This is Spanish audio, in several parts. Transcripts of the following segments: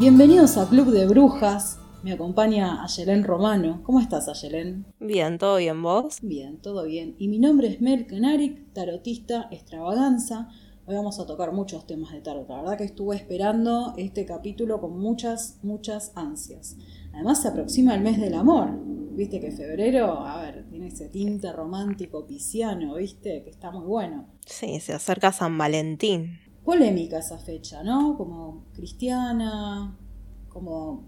Bienvenidos a Club de Brujas. Me acompaña Ayelén Romano. ¿Cómo estás, Ayelén? Bien, ¿todo bien vos? Bien, todo bien. Y mi nombre es Mel Kenarik, tarotista extravaganza. Hoy vamos a tocar muchos temas de tarot. La verdad que estuve esperando este capítulo con muchas, muchas ansias. Además se aproxima el mes del amor. Viste que febrero, a ver, tiene ese tinte romántico pisciano, viste, que está muy bueno. Sí, se acerca San Valentín. Polémica esa fecha, ¿no? Como cristiana, como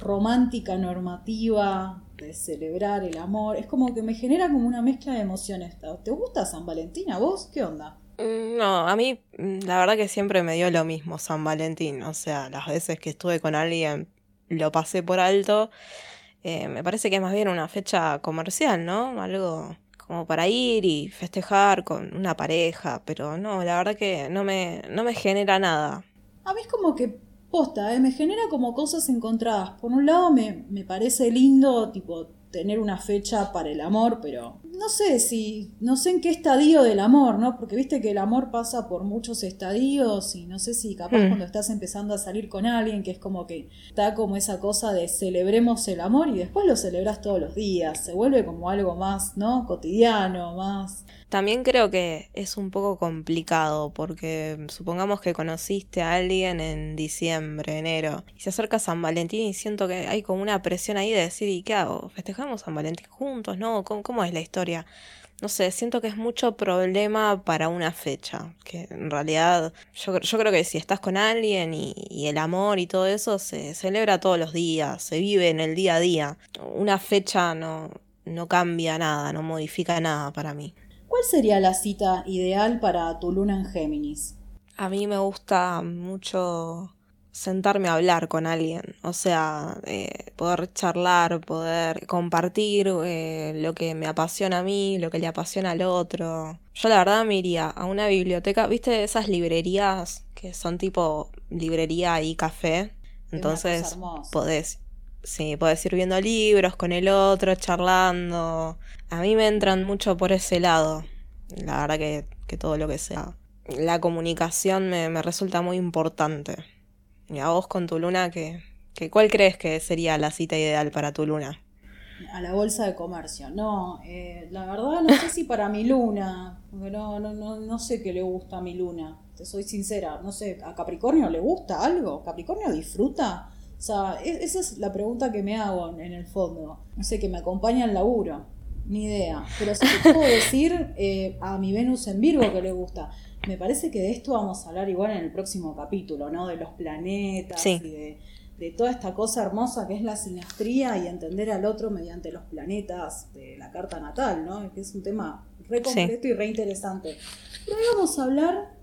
romántica normativa de celebrar el amor. Es como que me genera como una mezcla de emociones. ¿Te gusta San Valentín a vos? ¿Qué onda? Mm, no, a mí mm, la verdad que siempre me dio lo mismo San Valentín. O sea, las veces que estuve con alguien lo pasé por alto. Eh, me parece que es más bien una fecha comercial, ¿no? Algo como para ir y festejar con una pareja, pero no, la verdad que no me, no me genera nada. A mí es como que posta, ¿eh? me genera como cosas encontradas. Por un lado me, me parece lindo, tipo, tener una fecha para el amor, pero no sé si, no sé en qué estadio del amor, ¿no? Porque viste que el amor pasa por muchos estadios y no sé si capaz hmm. cuando estás empezando a salir con alguien, que es como que está como esa cosa de celebremos el amor y después lo celebras todos los días, se vuelve como algo más, ¿no? Cotidiano, más... También creo que es un poco complicado porque supongamos que conociste a alguien en diciembre, enero, y se acerca San Valentín y siento que hay como una presión ahí de decir, ¿y qué hago? ¿Festejamos San Valentín juntos? ¿No? cómo es la historia? No sé, siento que es mucho problema para una fecha, que en realidad yo, yo creo que si estás con alguien y, el amor y todo eso se celebra todos los días, se vive en el día a día. Una fecha no, no cambia nada, no modifica nada para mí. ¿Cuál sería la cita ideal para tu luna en Géminis? A mí me gusta mucho sentarme a hablar con alguien, o sea, eh, poder charlar, poder compartir eh, lo que me apasiona a mí, lo que le apasiona al otro. Yo la verdad me iría a una biblioteca, viste esas librerías que son tipo librería y café, entonces podés, sí, podés ir viendo libros con el otro, charlando. A mí me entran mucho por ese lado, la verdad que, que todo lo que sea. La comunicación me, me resulta muy importante. Y a vos con tu luna, ¿qué, cuál crees que sería la cita ideal para tu luna? A la bolsa de comercio. No, eh, la verdad no sé si para mi luna, no, no, no, no sé qué le gusta a mi luna, te soy sincera, no sé, ¿a Capricornio le gusta algo? ¿Capricornio disfruta? O sea, e, esa es la pregunta que me hago en, el fondo. No sé, que me acompaña el laburo, ni idea. Pero sí te puedo decir eh, a mi Venus en Virgo que le gusta. Me parece que de esto vamos a hablar igual en el próximo capítulo, ¿no? De los planetas y de, toda esta cosa hermosa que es la sinastría y entender al otro mediante los planetas de la carta natal, ¿no? Que es un tema re completo y re interesante. Pero hoy vamos a hablar,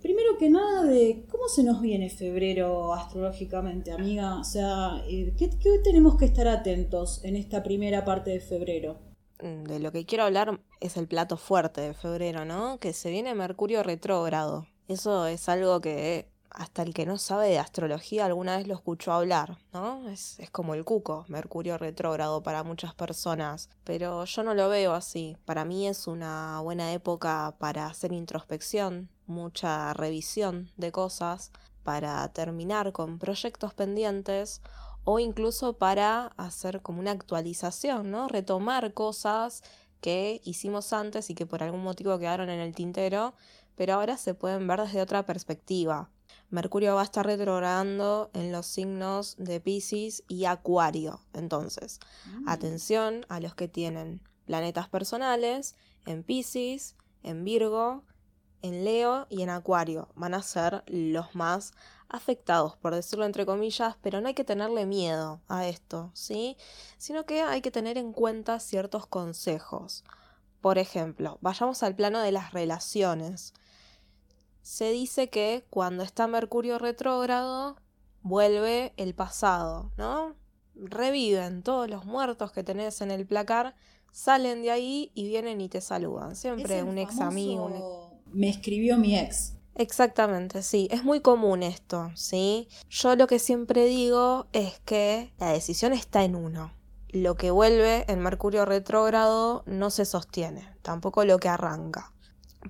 primero que nada, de cómo se nos viene febrero astrológicamente, amiga. O sea, eh, ¿qué, qué tenemos que estar atentos en esta primera parte de febrero? Mm, de lo que quiero hablar es el plato fuerte de febrero, ¿no? Que se viene Mercurio retrógrado. Eso es algo que hasta el que no sabe de astrología alguna vez lo escuchó hablar, ¿no? Es, es como el cuco, Mercurio retrógrado para muchas personas, pero yo no lo veo así. Para mí es una buena época para hacer introspección, mucha revisión de cosas, para terminar con proyectos pendientes o incluso para hacer como una actualización, ¿no? Retomar cosas que hicimos antes y que por algún motivo quedaron en el tintero, pero ahora se pueden ver desde otra perspectiva. Mercurio va a estar retrogradando en los signos de Pisces y Acuario. Entonces, mm. atención a los que tienen planetas personales en Pisces, en Virgo, en Leo y en Acuario. Van a ser los más afectados, por decirlo entre comillas, pero no hay que tenerle miedo a esto, ¿sí? Sino que hay que tener en cuenta ciertos consejos. Por ejemplo, vayamos al plano de las relaciones. Se dice que cuando está Mercurio retrógrado, vuelve el pasado, ¿no? Reviven todos los muertos que tenés en el placar, salen de ahí y vienen y te saludan. Siempre un ex amigo. Me escribió mi ex. Exactamente, sí, es muy común esto, ¿sí? Yo lo que siempre digo es que la decisión está en uno. Lo que vuelve en Mercurio retrógrado no se sostiene, tampoco lo que arranca.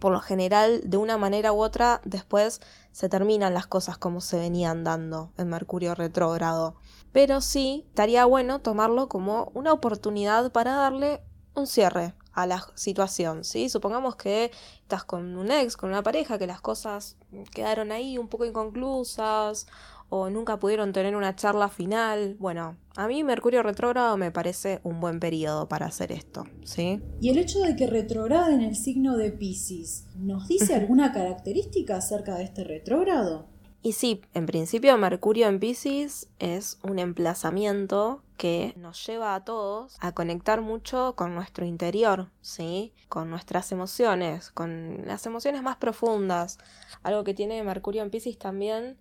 Por lo general, de una manera u otra, después se terminan las cosas como se venían dando en Mercurio retrógrado. Pero sí, estaría bueno tomarlo como una oportunidad para darle un cierre a la situación, ¿sí? Supongamos que estás con un ex, con una pareja, que las cosas quedaron ahí un poco inconclusas o nunca pudieron tener una charla final. Bueno, a mí Mercurio retrógrado me parece un buen periodo para hacer esto, ¿sí? Y el hecho de que retrograde en el signo de Pisces, ¿nos dice alguna característica acerca de este retrógrado? Y sí, en principio Mercurio en Pisces es un emplazamiento que nos lleva a todos a conectar mucho con nuestro interior, ¿sí? Con nuestras emociones, con las emociones más profundas. Algo que tiene Mercurio en Pisces también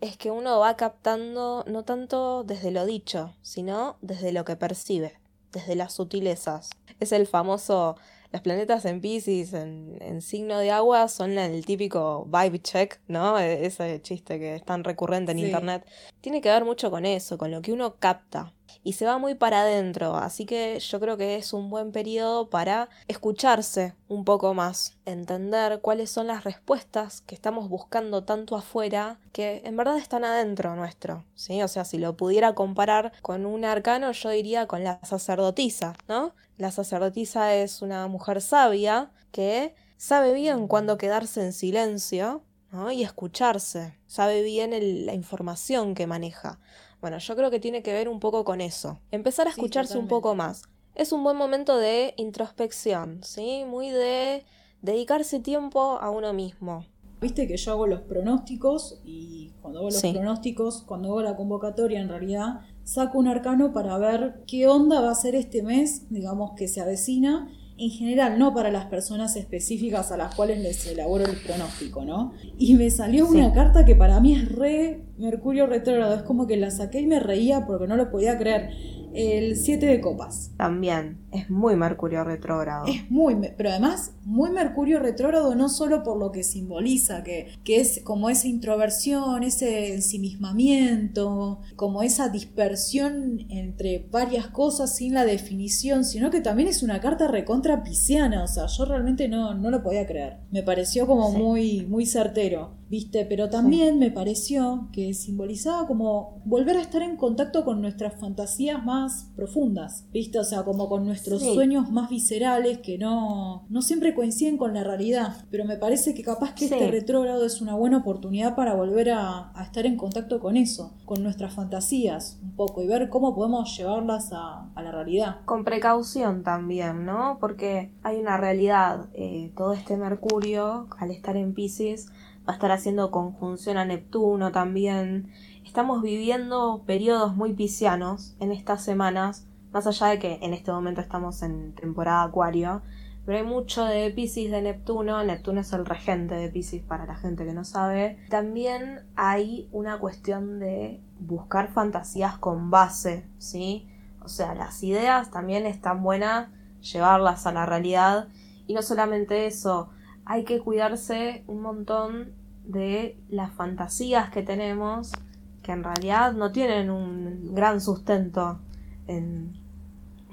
es que uno va captando no tanto desde lo dicho, sino desde lo que percibe, desde las sutilezas. Es el famoso los planetas en Pisces, en, signo de agua, son el típico vibe check, ¿no? E, ese chiste que es tan recurrente en internet. Tiene que ver mucho con eso, con lo que uno capta. Y se va muy para adentro, así que yo creo que es un buen periodo para escucharse un poco más, entender cuáles son las respuestas que estamos buscando tanto afuera que en verdad están adentro nuestro, ¿sí? O sea, si lo pudiera comparar con un arcano, yo diría con la sacerdotisa, ¿no? La sacerdotisa es una mujer sabia que sabe bien cuándo quedarse en silencio y escucharse, sabe bien la información que maneja. Bueno, yo creo que tiene que ver un poco con eso. Empezar a escucharse un poco más. Es un buen momento de introspección, ¿sí? Muy de dedicarse tiempo a uno mismo. Viste que yo hago los pronósticos y cuando hago los pronósticos, cuando hago la convocatoria en realidad saco un arcano para ver qué onda va a ser este mes, digamos, que se avecina, en general, no para las personas específicas a las cuales les elaboro el pronóstico, ¿no? Y me salió una carta que para mí es re Mercurio retrógrado, es como que la saqué y me reía porque no lo podía creer el 7 de copas. También, es muy Mercurio retrógrado. Es muy, pero además muy Mercurio retrógrado no solo por lo que simboliza, que, que es como esa introversión, ese ensimismamiento, como esa dispersión entre varias cosas sin la definición, sino que también es una carta recontra pisciana, o sea, yo realmente no, no lo podía creer. Me pareció como muy, muy certero. ¿viste? Pero también me pareció que simbolizaba como volver a estar en contacto con nuestras fantasías más profundas, ¿viste? O sea, como con nuestros sueños más viscerales que no, no siempre coinciden con la realidad. Pero me parece que capaz que este retrógrado es una buena oportunidad para volver a, estar en contacto con eso, con nuestras fantasías un poco y ver cómo podemos llevarlas a, la realidad. Con precaución también, ¿no? Porque hay una realidad. Eh, todo este Mercurio, al estar en Pisces, va a estar haciendo conjunción a Neptuno también. Estamos viviendo periodos muy piscianos en estas semanas, más allá de que en este momento estamos en temporada Acuario, pero hay mucho de Pisces de Neptuno, Neptuno es el regente de Pisces para la gente que no sabe. También hay una cuestión de buscar fantasías con base, ¿sí? O sea, las ideas también están buenas llevarlas a la realidad y no solamente eso, hay que cuidarse un montón de las fantasías que tenemos que en realidad no tienen un gran sustento en,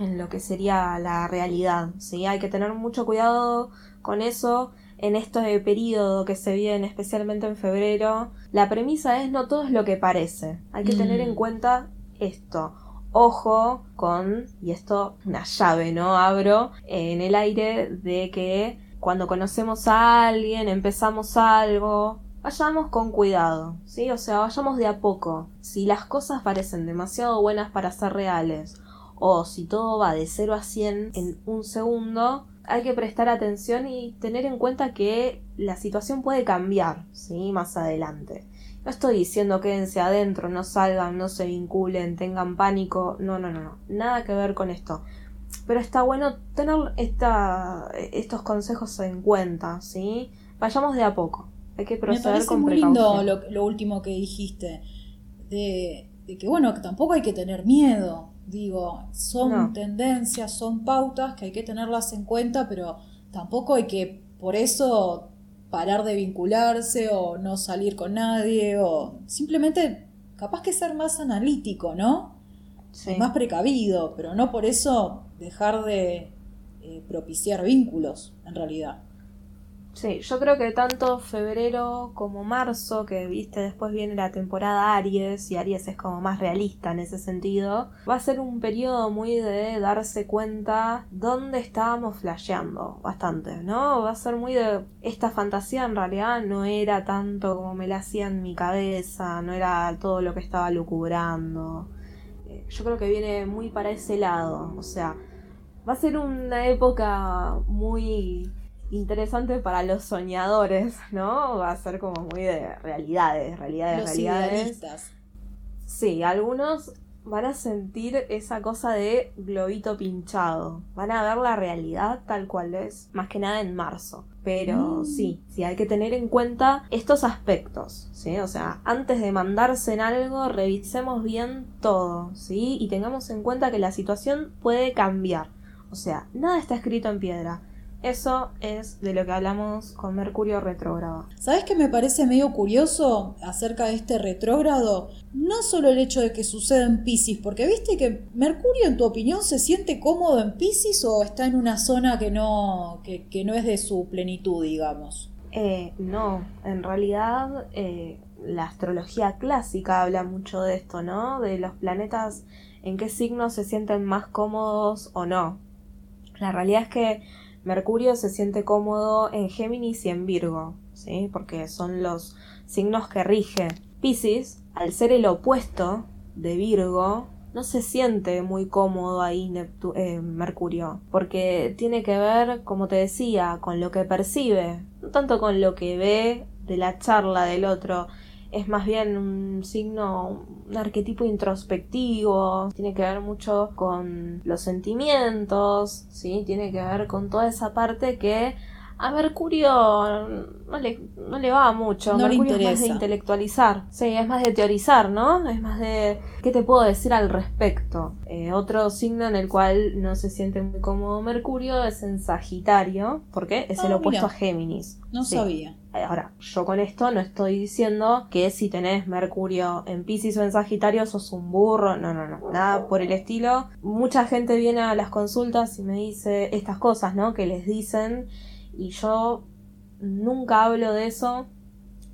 en lo que sería la realidad. ¿sí? Hay que tener mucho cuidado con eso en este periodo que se viene, especialmente en febrero. La premisa es no todo es lo que parece. Hay que tener en mm. cuenta esto. Ojo con, y esto una llave, ¿no? Abro en el aire de que cuando conocemos a alguien, empezamos algo, vayamos con cuidado, ¿sí? O sea, vayamos de a poco. Si las cosas parecen demasiado buenas para ser reales, o si todo va de 0 a 100 en un segundo, hay que prestar atención y tener en cuenta que la situación puede cambiar, ¿sí? Más adelante. No estoy diciendo quédense adentro, no salgan, no se vinculen, tengan pánico, no, no, no, no, nada que ver con esto pero está bueno tener esta, estos consejos en cuenta, ¿sí? Vayamos de a poco. Hay que proceder Me parece muy lindo lo, último que dijiste, de, que bueno, que tampoco hay que tener miedo. Digo, son tendencias, son pautas que hay que tenerlas en cuenta, pero tampoco hay que por eso parar de vincularse o no salir con nadie o simplemente capaz que ser más analítico, ¿no? Más precavido, pero no por eso dejar de eh, propiciar vínculos, en realidad. Sí, yo creo que tanto febrero como marzo, que viste, después viene la temporada Aries, y Aries es como más realista en ese sentido, va a ser un periodo muy de darse cuenta dónde estábamos flasheando bastante, ¿no? Va a ser muy de esta fantasía en realidad no era tanto como me la hacía en mi cabeza, no era todo lo que estaba lucubrando. Eh, yo creo que viene muy para ese lado, o sea, va a ser una época muy interesante para los soñadores, ¿no? Va a ser como muy de realidades, realidades, Los realidades. idealistas. Sí, algunos van a sentir esa cosa de globito pinchado. Van a ver la realidad tal cual es, más que nada en marzo. Pero Mm. sí, sí, hay que tener en cuenta estos aspectos, ¿sí? O sea, antes de mandarse en algo, revisemos bien todo, ¿sí? Y tengamos en cuenta que la situación puede cambiar. O sea, nada está escrito en piedra. Eso es de lo que hablamos con Mercurio retrógrado. ¿Sabes qué me parece medio curioso acerca de este retrógrado? No solo el hecho de que suceda en Pisces, porque viste que Mercurio, en tu opinión, se siente cómodo en Pisces o está en una zona que no, que, que no es de su plenitud, digamos. Eh, no, en realidad eh, la astrología clásica habla mucho de esto, ¿no? De los planetas en qué signos se sienten más cómodos o no. La realidad es que Mercurio se siente cómodo en Géminis y en Virgo, ¿sí? Porque son los signos que rige. Piscis, al ser el opuesto de Virgo, no se siente muy cómodo ahí Neptu- eh, Mercurio, porque tiene que ver, como te decía, con lo que percibe, no tanto con lo que ve de la charla del otro. Es más bien un signo, un arquetipo introspectivo, tiene que ver mucho con los sentimientos, ¿sí? Tiene que ver con toda esa parte que a Mercurio no le, no le va mucho. No le Mercurio es más de intelectualizar. Sí, es más de teorizar, ¿no? Es más de qué te puedo decir al respecto. Eh, otro signo en el cual no se siente muy cómodo Mercurio es en Sagitario, porque es Ah, el opuesto mira. a Géminis. No Sí. sabía. Ahora, yo con esto no estoy diciendo que si tenés Mercurio en Pisces o en Sagitario sos un burro, no, no, no, nada por el estilo. Mucha gente viene a las consultas y me dice estas cosas, ¿no? Que les dicen y yo nunca hablo de eso.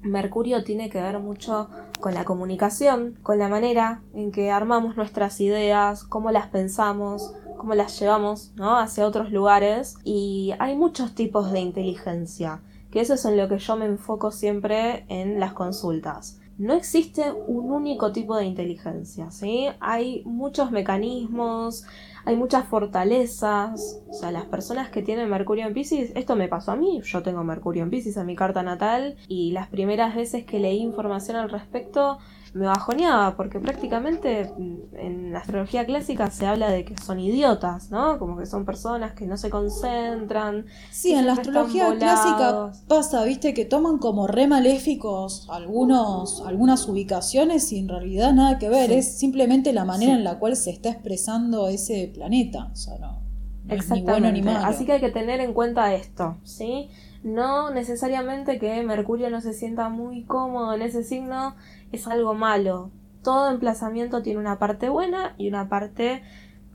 Mercurio tiene que ver mucho con la comunicación, con la manera en que armamos nuestras ideas, cómo las pensamos, cómo las llevamos ¿no? hacia otros lugares. Y hay muchos tipos de inteligencia, que eso es en lo que yo me enfoco siempre en las consultas. No existe un único tipo de inteligencia, ¿sí? Hay muchos mecanismos, hay muchas fortalezas. O sea, las personas que tienen Mercurio en Pisces, esto me pasó a mí, yo tengo Mercurio en Pisces en mi carta natal y las primeras veces que leí información al respecto me bajoneaba porque prácticamente mm, en la astrología clásica se habla de que son idiotas, ¿no? Como que son personas que no se concentran. Sí, en la astrología clásica pasa, viste, que toman como re maléficos algunos, algunas ubicaciones y en realidad nada que ver, Sí. es simplemente la manera Sí. en la cual se está expresando ese planeta. O sea, no, no es ni Exactamente. bueno ni malo. Así que hay que tener en cuenta esto, ¿sí? No necesariamente que Mercurio no se sienta muy cómodo en ese signo es algo malo. Todo emplazamiento tiene una parte buena y una parte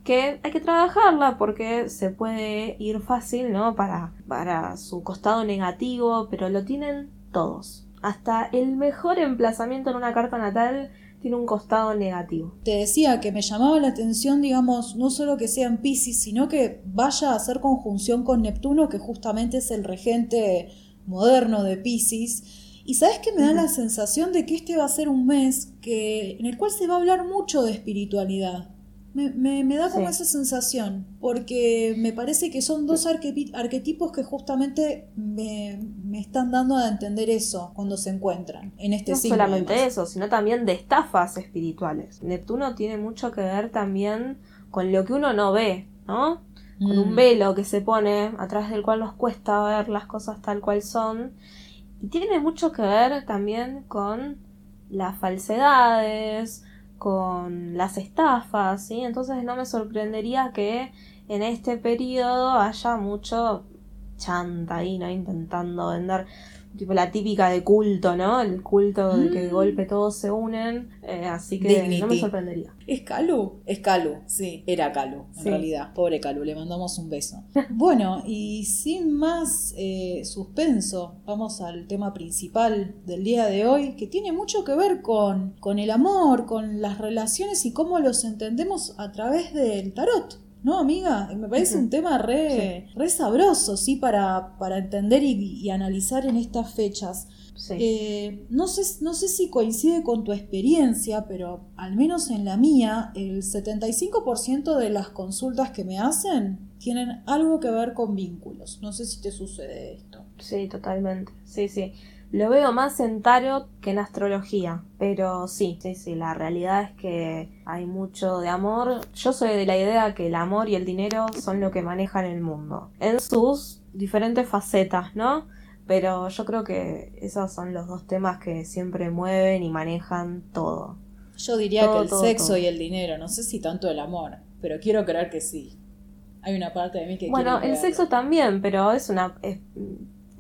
que hay que trabajarla porque se puede ir fácil, ¿no? Para, para su costado negativo, pero lo tienen todos. Hasta el mejor emplazamiento en una carta natal tiene un costado negativo. Te decía que me llamaba la atención, digamos, no solo que sea en Pisces, sino que vaya a hacer conjunción con Neptuno, que justamente es el regente moderno de Pisces. Y sabes que me da la sensación de que este va a ser un mes que, en el cual se va a hablar mucho de espiritualidad. Me, me- me da como Sí. esa sensación, porque me parece que son dos arquetipos que justamente me, me están dando a entender eso cuando se encuentran en este no signo. solamente además. eso, sino también de estafas espirituales. Neptuno tiene mucho que ver también con lo que uno no ve, ¿no? Con un Mm. velo que se pone a través del cual nos cuesta ver las cosas tal cual son. Y tiene mucho que ver también con las falsedades, con las estafas, ¿sí? Entonces no me sorprendería que en este periodo haya mucho chanta ahí, ¿no? Intentando vender. Tipo la típica de culto, ¿no? El culto de que de Mm. golpe todos se unen, eh, así que no me sorprendería. ¿Es Calu? Es Calu, sí, era Calu, en Sí. realidad. Pobre Calu, le mandamos un beso. bueno, y sin más eh, suspenso, vamos al tema principal del día de hoy, que tiene mucho que ver con, con el amor, con las relaciones y cómo los entendemos a través del tarot. ¿No, amiga? Me parece un tema re, re sabroso, ¿sí? Para, para entender y, y analizar en estas fechas. Sí. Eh, no, sé, no sé si coincide con tu experiencia, pero al menos en la mía, el 75% de las consultas que me hacen tienen algo que ver con vínculos. No sé si te sucede esto. Sí, totalmente. Sí, sí. Lo veo más en tarot que en astrología, pero sí, sí, sí, la realidad es que hay mucho de amor. Yo soy de la idea que el amor y el dinero son lo que manejan el mundo, en sus diferentes facetas, ¿no? Pero yo creo que esos son los dos temas que siempre mueven y manejan todo. Yo diría Todo, que el todo, sexo todo. y el dinero, no sé si tanto el amor, pero quiero creer que sí. Hay una parte de mí que Bueno, el creerlo. sexo también, pero es una es,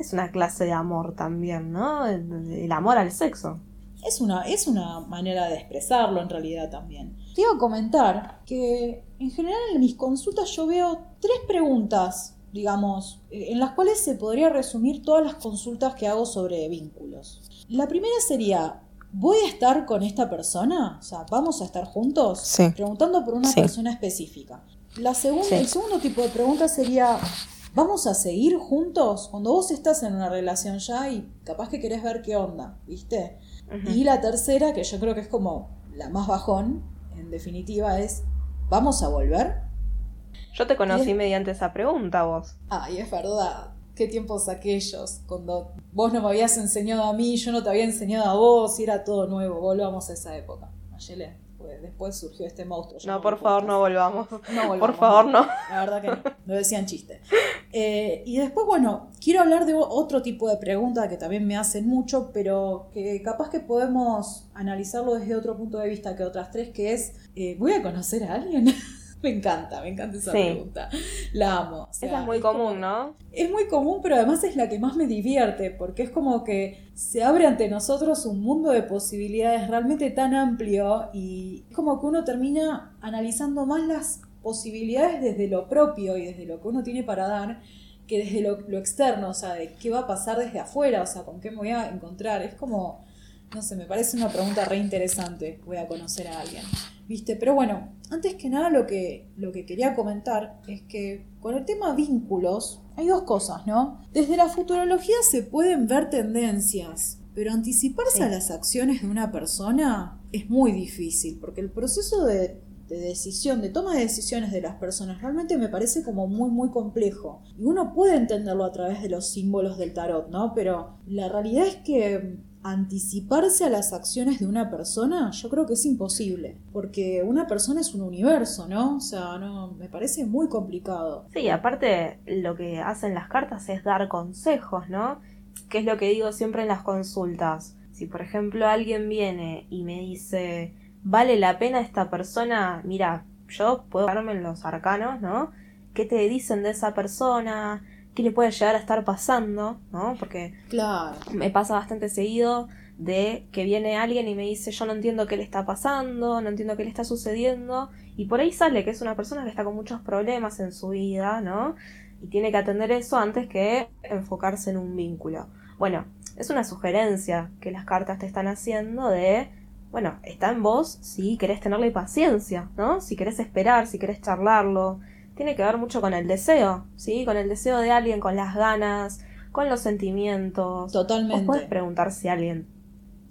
es una clase de amor también, ¿no? El, el amor al sexo. Es una, es una manera de expresarlo en realidad también. Te iba a comentar que en general en mis consultas yo veo tres preguntas, digamos, eh, en las cuales se podría resumir todas las consultas que hago sobre vínculos. La primera sería, ¿voy a estar con esta persona? O sea, ¿vamos a estar juntos? Sí. Preguntando por una Sí. persona específica. La segunda, Sí. El segundo tipo de pregunta sería, ¿vamos a seguir juntos? Cuando vos estás en una relación ya y capaz que querés ver qué onda, ¿viste? Y la tercera, que yo creo que es como la más bajón, en definitiva, es ¿vamos a volver? Yo te conocí mediante esa pregunta, vos. Ay, es verdad. Qué tiempos aquellos, cuando vos no me habías enseñado a mí, yo no te había enseñado a vos, y era todo nuevo. Volvamos a esa época. Mayele, pues después surgió este monstruo. No, por favor, no volvamos. No volvamos, Por favor, no. La verdad que no. Lo decían chiste. Eh, y después, bueno, quiero hablar de otro tipo de pregunta que también me hacen mucho, pero que capaz que podemos analizarlo desde otro punto de vista que otras tres, que es, eh, ¿voy a conocer a alguien? me encanta, me encanta esa Sí. pregunta. La amo. O sea, Esa es muy común, ¿no? es muy común, pero además es la que más me divierte, porque es como que se abre ante nosotros un mundo de posibilidades realmente tan amplio y es como que uno termina analizando más las posibilidades desde lo propio y desde lo que uno tiene para dar que desde lo, lo externo, o sea, de qué va a pasar desde afuera, o sea, con qué me voy a encontrar. Es como, no sé, me parece una pregunta re interesante, voy a conocer a alguien. ¿Viste? Pero bueno, antes que nada lo que, lo que quería comentar es que con el tema vínculos hay dos cosas, ¿no? Desde la futurología se pueden ver tendencias, pero anticiparse Sí. a las acciones de una persona es muy difícil, porque el proceso de, de decisión, de toma de decisiones de las personas, realmente me parece como muy, muy complejo. Y uno puede entenderlo a través de los símbolos del tarot, ¿no? Pero la realidad es que anticiparse a las acciones de una persona, yo creo que es imposible, porque una persona es un universo, ¿no? O sea, no, me parece muy complicado. Sí, aparte lo que hacen las cartas es dar consejos, ¿no? Que es lo que digo siempre en las consultas. Si por ejemplo alguien viene y me dice, vale la pena esta persona, mira, yo puedo darme en los arcanos, ¿no? ¿Qué te dicen de esa persona? ¿Qué le puede llegar a estar pasando? ¿No? Porque Claro. me pasa bastante seguido de que viene alguien y me dice yo no entiendo qué le está pasando, no entiendo qué le está sucediendo y por ahí sale que es una persona que está con muchos problemas en su vida, ¿no? Y tiene que atender eso antes que enfocarse en un vínculo. Bueno, es una sugerencia que las cartas te están haciendo de, bueno, está en vos si querés tenerle paciencia, ¿no? Si querés esperar, si querés charlarlo. Tiene que ver mucho con el deseo, ¿sí? Con el deseo de alguien, con las ganas, con los sentimientos. Vos Totalmente. podés preguntar si alguien.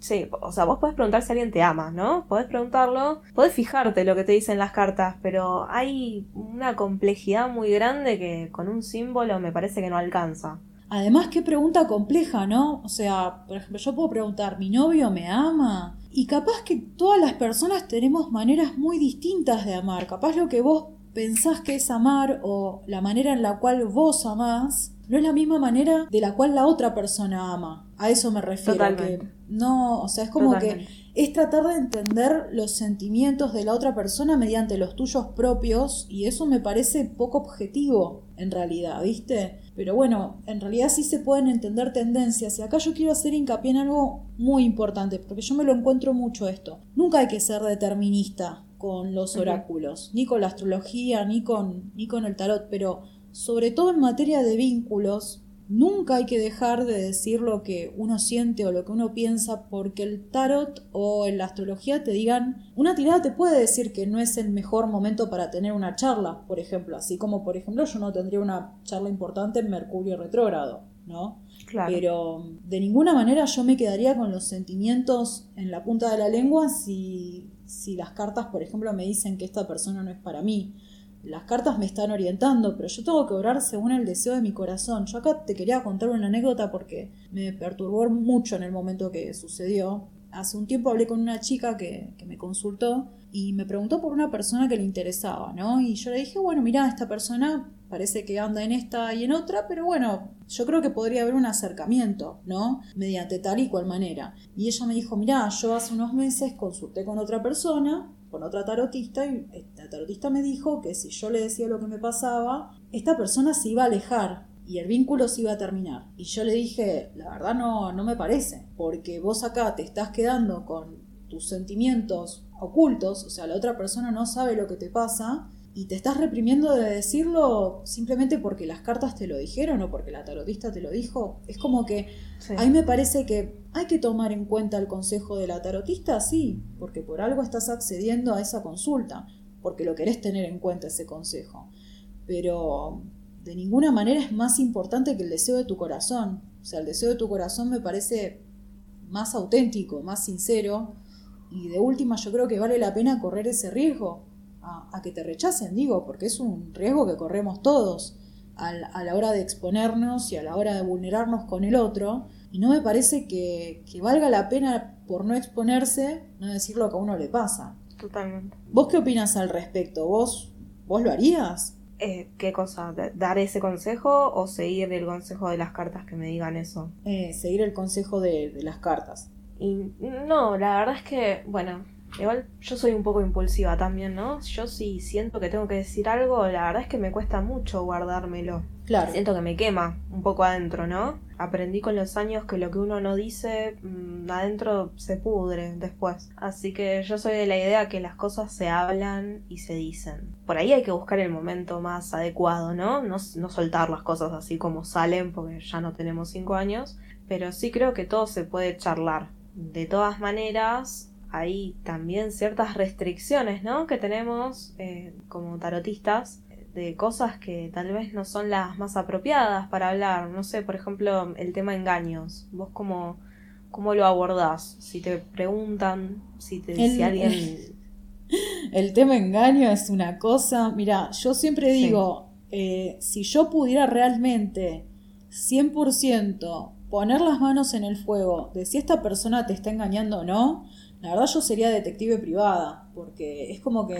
Sí, o sea, vos podés preguntar si alguien te ama, ¿no? Podés preguntarlo, podés fijarte lo que te dicen las cartas, pero hay una complejidad muy grande que con un símbolo me parece que no alcanza. Además, qué pregunta compleja, ¿no? O sea, por ejemplo, yo puedo preguntar, ¿mi novio me ama? Y capaz que todas las personas tenemos maneras muy distintas de amar. Capaz lo que vos pensás que es amar o la manera en la cual vos amás no es la misma manera de la cual la otra persona ama. A eso me refiero. Que no, o sea, es como que es tratar de entender los sentimientos de la otra persona mediante los tuyos propios y eso me parece poco objetivo en realidad, ¿viste? Pero bueno, en realidad sí se pueden entender tendencias y acá yo quiero hacer hincapié en algo muy importante porque yo me lo encuentro mucho esto. Nunca hay que ser determinista con los oráculos, ni con la astrología, ni con, ni con el tarot, pero sobre todo en materia de vínculos, Nunca hay que dejar de decir lo que uno siente o lo que uno piensa porque el tarot o la astrología te digan, una tirada te puede decir que no es el mejor momento para tener una charla, por ejemplo, así como por ejemplo yo no tendría una charla importante en Mercurio retrógrado, ¿no? Claro. Pero de ninguna manera yo me quedaría con los sentimientos en la punta de la lengua si, si las cartas, por ejemplo, me dicen que esta persona no es para mí las cartas me están orientando, pero yo tengo que orar según el deseo de mi corazón. Yo acá te quería contar una anécdota porque me perturbó mucho en el momento que sucedió. Hace un tiempo hablé con una chica que, me consultó y me preguntó por una persona que le interesaba, ¿no? Y yo le dije, bueno, mira, esta persona parece que anda en esta y en otra, pero bueno, yo creo que podría haber un acercamiento, ¿no? Mediante tal y cual manera. Y ella me dijo, mira, yo hace unos meses consulté con otra persona con otra tarotista y la tarotista me dijo que si yo le decía lo que me pasaba, esta persona se iba a alejar y el vínculo se iba a terminar. Y yo le dije, la verdad no, no me parece, porque vos acá te estás quedando con tus sentimientos ocultos, o sea, la otra persona no sabe lo que te pasa y te estás reprimiendo de decirlo simplemente porque las cartas te lo dijeron o porque la tarotista te lo dijo. Es como que a mí me parece que hay que tomar en cuenta el consejo de la tarotista, sí, porque por algo estás accediendo a esa consulta, porque lo querés tener en cuenta ese consejo. Pero de ninguna manera es más importante que el deseo de tu corazón. O sea, el deseo de tu corazón me parece más auténtico, más sincero. Y de última yo creo que vale la pena correr ese riesgo a, que te rechacen, digo, porque es un riesgo que corremos todos a la hora de exponernos y a la hora de vulnerarnos con el otro. Y no me parece que, valga la pena por no exponerse, no decir lo que a uno le pasa. Totalmente. ¿Vos qué opinas al respecto? ¿Vos, vos lo harías? Eh, ¿Qué cosa? ¿Dar ese consejo o seguir el consejo de las cartas que me digan eso? Eh, seguir el consejo de, de las cartas. Y no, la verdad es que, bueno, Igual yo soy un poco impulsiva también, ¿no? Yo sí siento que tengo que decir algo, la verdad es que me cuesta mucho guardármelo. Claro. Siento que me quema un poco adentro, ¿no? Aprendí con los años que lo que uno no dice mm, adentro se pudre después. Así que yo soy de la idea que las cosas se hablan y se dicen. Por ahí hay que buscar el momento más adecuado, ¿no? No, no soltar las cosas así como salen porque ya no tenemos cinco años. Pero sí creo que todo se puede charlar. De todas maneras, hay también ciertas restricciones, ¿no? Que tenemos eh, como tarotistas de cosas que tal vez no son las más apropiadas para hablar. No sé, por ejemplo, el tema engaños. ¿Vos cómo, cómo lo abordás? Si te preguntan, si, te, el, alguien... El, tema engaño es una cosa... Mira, yo siempre digo, eh, si yo pudiera realmente 100% poner las manos en el fuego de si esta persona te está engañando o no, la verdad yo sería detective privada, porque es como que,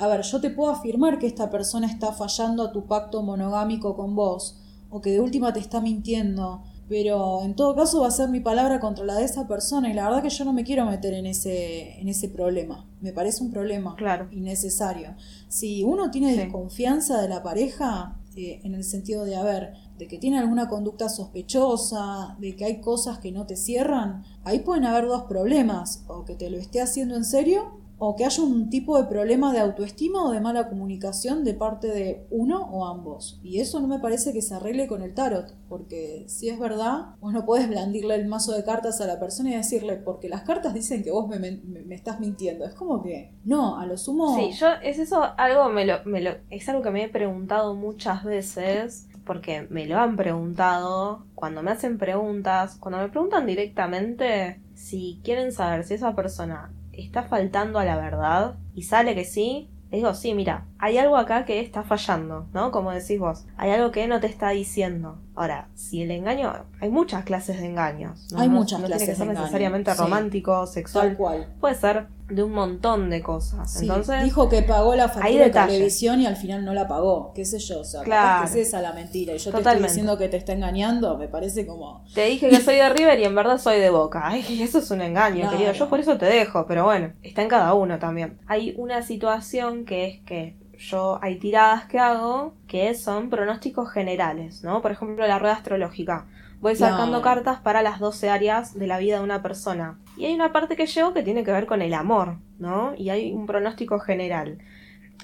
a ver, yo te puedo afirmar que esta persona está fallando a tu pacto monogámico con vos, o que de última te está mintiendo, pero en todo caso va a ser mi palabra contra la de esa persona y la verdad que yo no me quiero meter en ese, en ese problema. Me parece un problema claro. innecesario. Si uno tiene desconfianza de la pareja, eh, en el sentido de, a ver, de que tiene alguna conducta sospechosa, de que hay cosas que no te cierran, ahí pueden haber dos problemas, o que te lo esté haciendo en serio, o que haya un tipo de problema de autoestima o de mala comunicación de parte de uno o ambos. Y eso no me parece que se arregle con el tarot, porque si es verdad, vos no puedes blandirle el mazo de cartas a la persona y decirle, porque las cartas dicen que vos me, estás mintiendo. Es como que, no, a lo sumo... Sí, yo, es eso algo, me lo, me lo, es algo que me he preguntado muchas veces porque me lo han preguntado, cuando me hacen preguntas, cuando me preguntan directamente si quieren saber si esa persona está faltando a la verdad y sale que sí, le digo, sí, mira, hay algo acá que está fallando, ¿no? Como decís vos, hay algo que no te está diciendo. Ahora, si el engaño, hay muchas clases de engaños. Hay muchas no clases tiene que ser de engaño, necesariamente sí. romántico, sexual. Tal cual. Puede ser de un montón de cosas. Sí, Entonces, dijo que pagó la factura de televisión y al final no la pagó, qué sé yo, o sea, capaz Claro. que es esa la mentira y yo te Totalmente. estoy diciendo que te está engañando, me parece como te dije que soy de River y en verdad soy de Boca. Ay, eso es un engaño, Claro. querido. Yo por eso te dejo, pero bueno, está en cada uno también. Hay una situación que es que yo hay tiradas que hago que son pronósticos generales, ¿no? Por ejemplo, la rueda astrológica. Voy sacando cartas para las 12 áreas de la vida de una persona. Y hay una parte que llevo que tiene que ver con el amor, ¿no? Y hay un pronóstico general.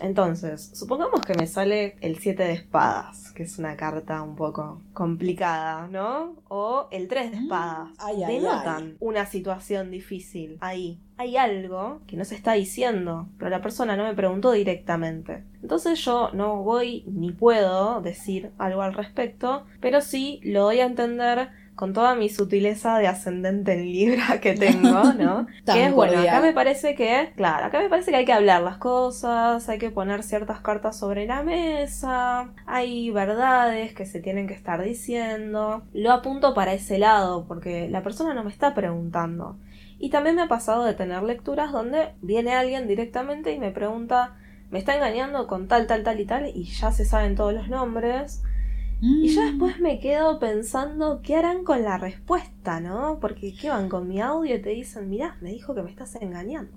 Entonces, supongamos que me sale el 7 de espadas, que es una carta un poco complicada, ¿no? O el 3 de Mm, espadas. ay, ay, Denotan ay. una situación difícil ahí. Hay algo que no se está diciendo, pero la persona no me preguntó directamente. Entonces yo no voy ni puedo decir algo al respecto, pero sí lo doy a entender con toda mi sutileza de ascendente en Libra que tengo, ¿no? Que es bueno, cordial. acá me parece que, claro, acá me parece que hay que hablar las cosas, hay que poner ciertas cartas sobre la mesa, hay verdades que se tienen que estar diciendo. Lo apunto para ese lado, porque la persona no me está preguntando. Y también me ha pasado de tener lecturas donde viene alguien directamente y me pregunta, me está engañando con tal, tal, tal y tal, y ya se saben todos los nombres. Y yo Mm. después me quedo pensando qué harán con la respuesta, ¿no? Porque ¿qué van con mi audio y te dicen, mirá, me dijo que me estás engañando?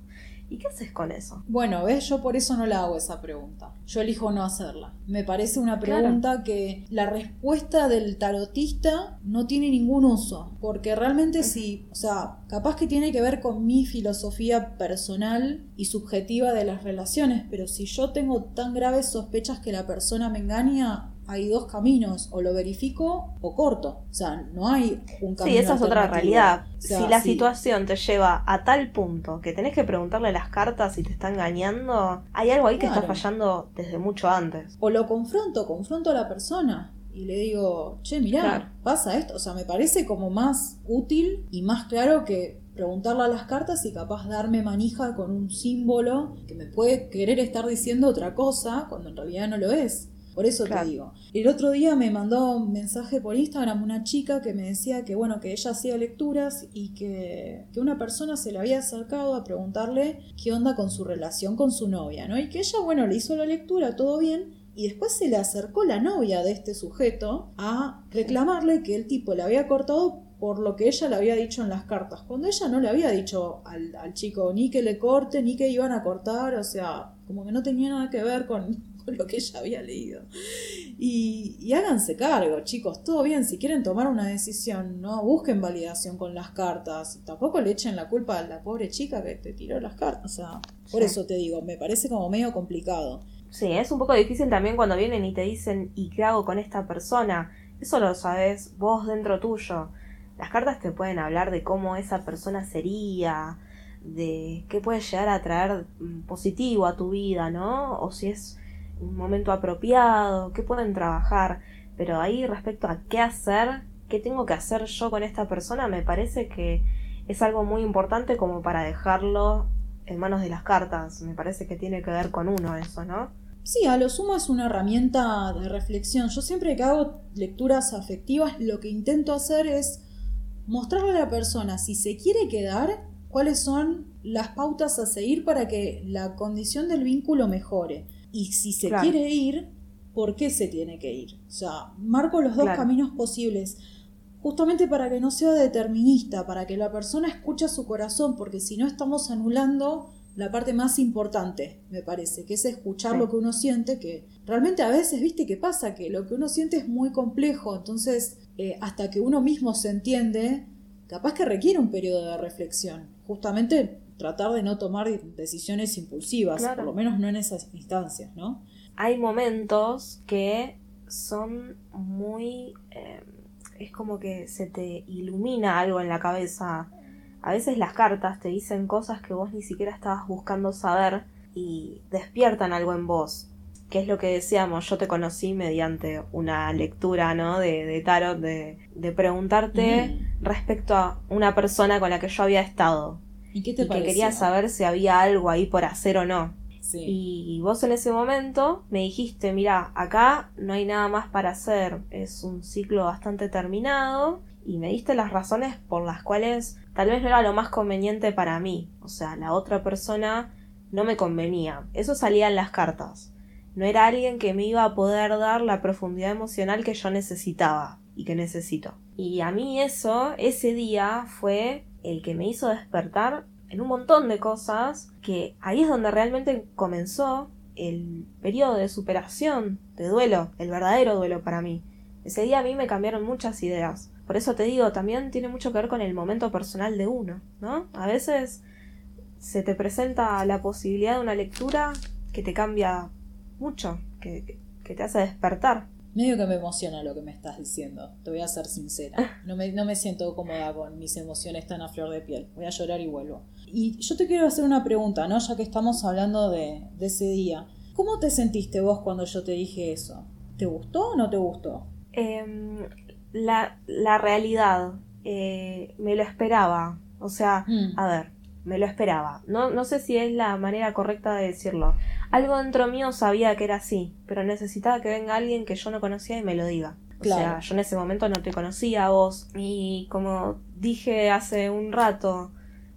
¿Y qué haces con eso? Bueno, ves, yo por eso no la hago esa pregunta. Yo elijo no hacerla. Me parece una Claro. pregunta que la respuesta del tarotista no tiene ningún uso. Porque realmente sí, o sea, capaz que tiene que ver con mi filosofía personal y subjetiva de las relaciones. Pero si yo tengo tan graves sospechas que la persona me engaña, hay dos caminos, o lo verifico o corto. O sea, no hay un camino. Sí, esa es otra realidad. O sea, si la sí. situación te lleva a tal punto que tenés que preguntarle las cartas si te está engañando, hay algo ahí que está fallando desde mucho antes. O lo confronto, confronto a la persona y le digo, che, mirá, Claro. pasa esto. O sea, me parece como más útil y más claro que preguntarle a las cartas y capaz darme manija con un símbolo que me puede querer estar diciendo otra cosa cuando en realidad no lo es. Por eso Claro. te digo. El otro día me mandó un mensaje por Instagram una chica que me decía que bueno, que ella hacía lecturas y que, que una persona se le había acercado a preguntarle qué onda con su relación con su novia, ¿no? Y que ella, bueno, le hizo la lectura, todo bien, y después se le acercó la novia de este sujeto a reclamarle que el tipo le había cortado por lo que ella le había dicho en las cartas, cuando ella no le había dicho al, al chico ni que le corte, ni que iban a cortar, o sea, como que no tenía nada que ver con, con lo que ella había leído. Y, y háganse cargo, chicos, todo bien, si quieren tomar una decisión, no busquen validación con las cartas, tampoco le echen la culpa a la pobre chica que te tiró las cartas, o sea, por Sí. eso te digo, me parece como medio complicado. Sí, es un poco difícil también cuando vienen y te dicen, ¿y qué hago con esta persona? Eso lo sabes vos dentro tuyo. Las cartas te pueden hablar de cómo esa persona sería, de qué puede llegar a traer mm, positivo a tu vida, ¿no? O si es un momento apropiado, qué pueden trabajar. Pero ahí respecto a qué hacer, qué tengo que hacer yo con esta persona, me parece que es algo muy importante como para dejarlo en manos de las cartas. Me parece que tiene que ver con uno eso, ¿no? Sí, a lo sumo es una herramienta de reflexión. Yo siempre que hago lecturas afectivas, lo que intento hacer es mostrarle a la persona si se quiere quedar, cuáles son las pautas a seguir para que la condición del vínculo mejore. Y si se Claro. quiere ir, ¿por qué se tiene que ir? O sea, marco los dos Claro. caminos posibles. Justamente para que no sea determinista, para que la persona escuche su corazón, porque si no estamos anulando la parte más importante, me parece, que es escuchar Sí. lo que uno siente, que realmente a veces, viste, qué pasa, que lo que uno siente es muy complejo, entonces eh, hasta que uno mismo se entiende, capaz que requiere un periodo de reflexión, justamente tratar de no tomar decisiones impulsivas, Claro. por lo menos no en esas instancias, ¿no? hay momentos que son muy... eh, es como que se te ilumina algo en la cabeza. A veces las cartas te dicen cosas que vos ni siquiera estabas buscando saber y despiertan algo en vos. Que es lo que decíamos, yo te conocí mediante una lectura, ¿no? De, de tarot, de, de preguntarte Mm. respecto a una persona con la que yo había estado. ¿Y qué te y que quería saber si había algo ahí por hacer o no. Y vos en ese momento me dijiste, mira, acá no hay nada más para hacer, es un ciclo bastante terminado y me diste las razones por las cuales tal vez no era lo más conveniente para mí, o sea, la otra persona no me convenía, eso salía en las cartas, no era alguien que me iba a poder dar la profundidad emocional que yo necesitaba y que necesito. Y a mí eso, ese día, fue el que me hizo despertar en un montón de cosas que ahí es donde realmente comenzó el periodo de superación, de duelo, el verdadero duelo para mí. Ese día a mí me cambiaron muchas ideas. Por eso te digo, también tiene mucho que ver con el momento personal de uno, ¿no? A veces se te presenta la posibilidad de una lectura que te cambia mucho, que, que te hace despertar. Medio que me emociona lo que me estás diciendo, te voy a ser sincera. No me, no me siento cómoda con mis emociones tan a flor de piel. Voy a llorar y vuelvo. Y yo te quiero hacer una pregunta, ¿no? Ya que estamos hablando de, ese día. ¿Cómo te sentiste vos cuando yo te dije eso? ¿Te gustó o no te gustó? Em, la, la, realidad, eh, me lo esperaba. O sea, mm. a ver, me lo esperaba. No, no sé si es la manera correcta de decirlo. Algo dentro mío sabía que era así, pero necesitaba que venga alguien que yo no conocía y me lo diga. O sea, yo en ese momento no te conocía a vos. Y como dije hace un rato,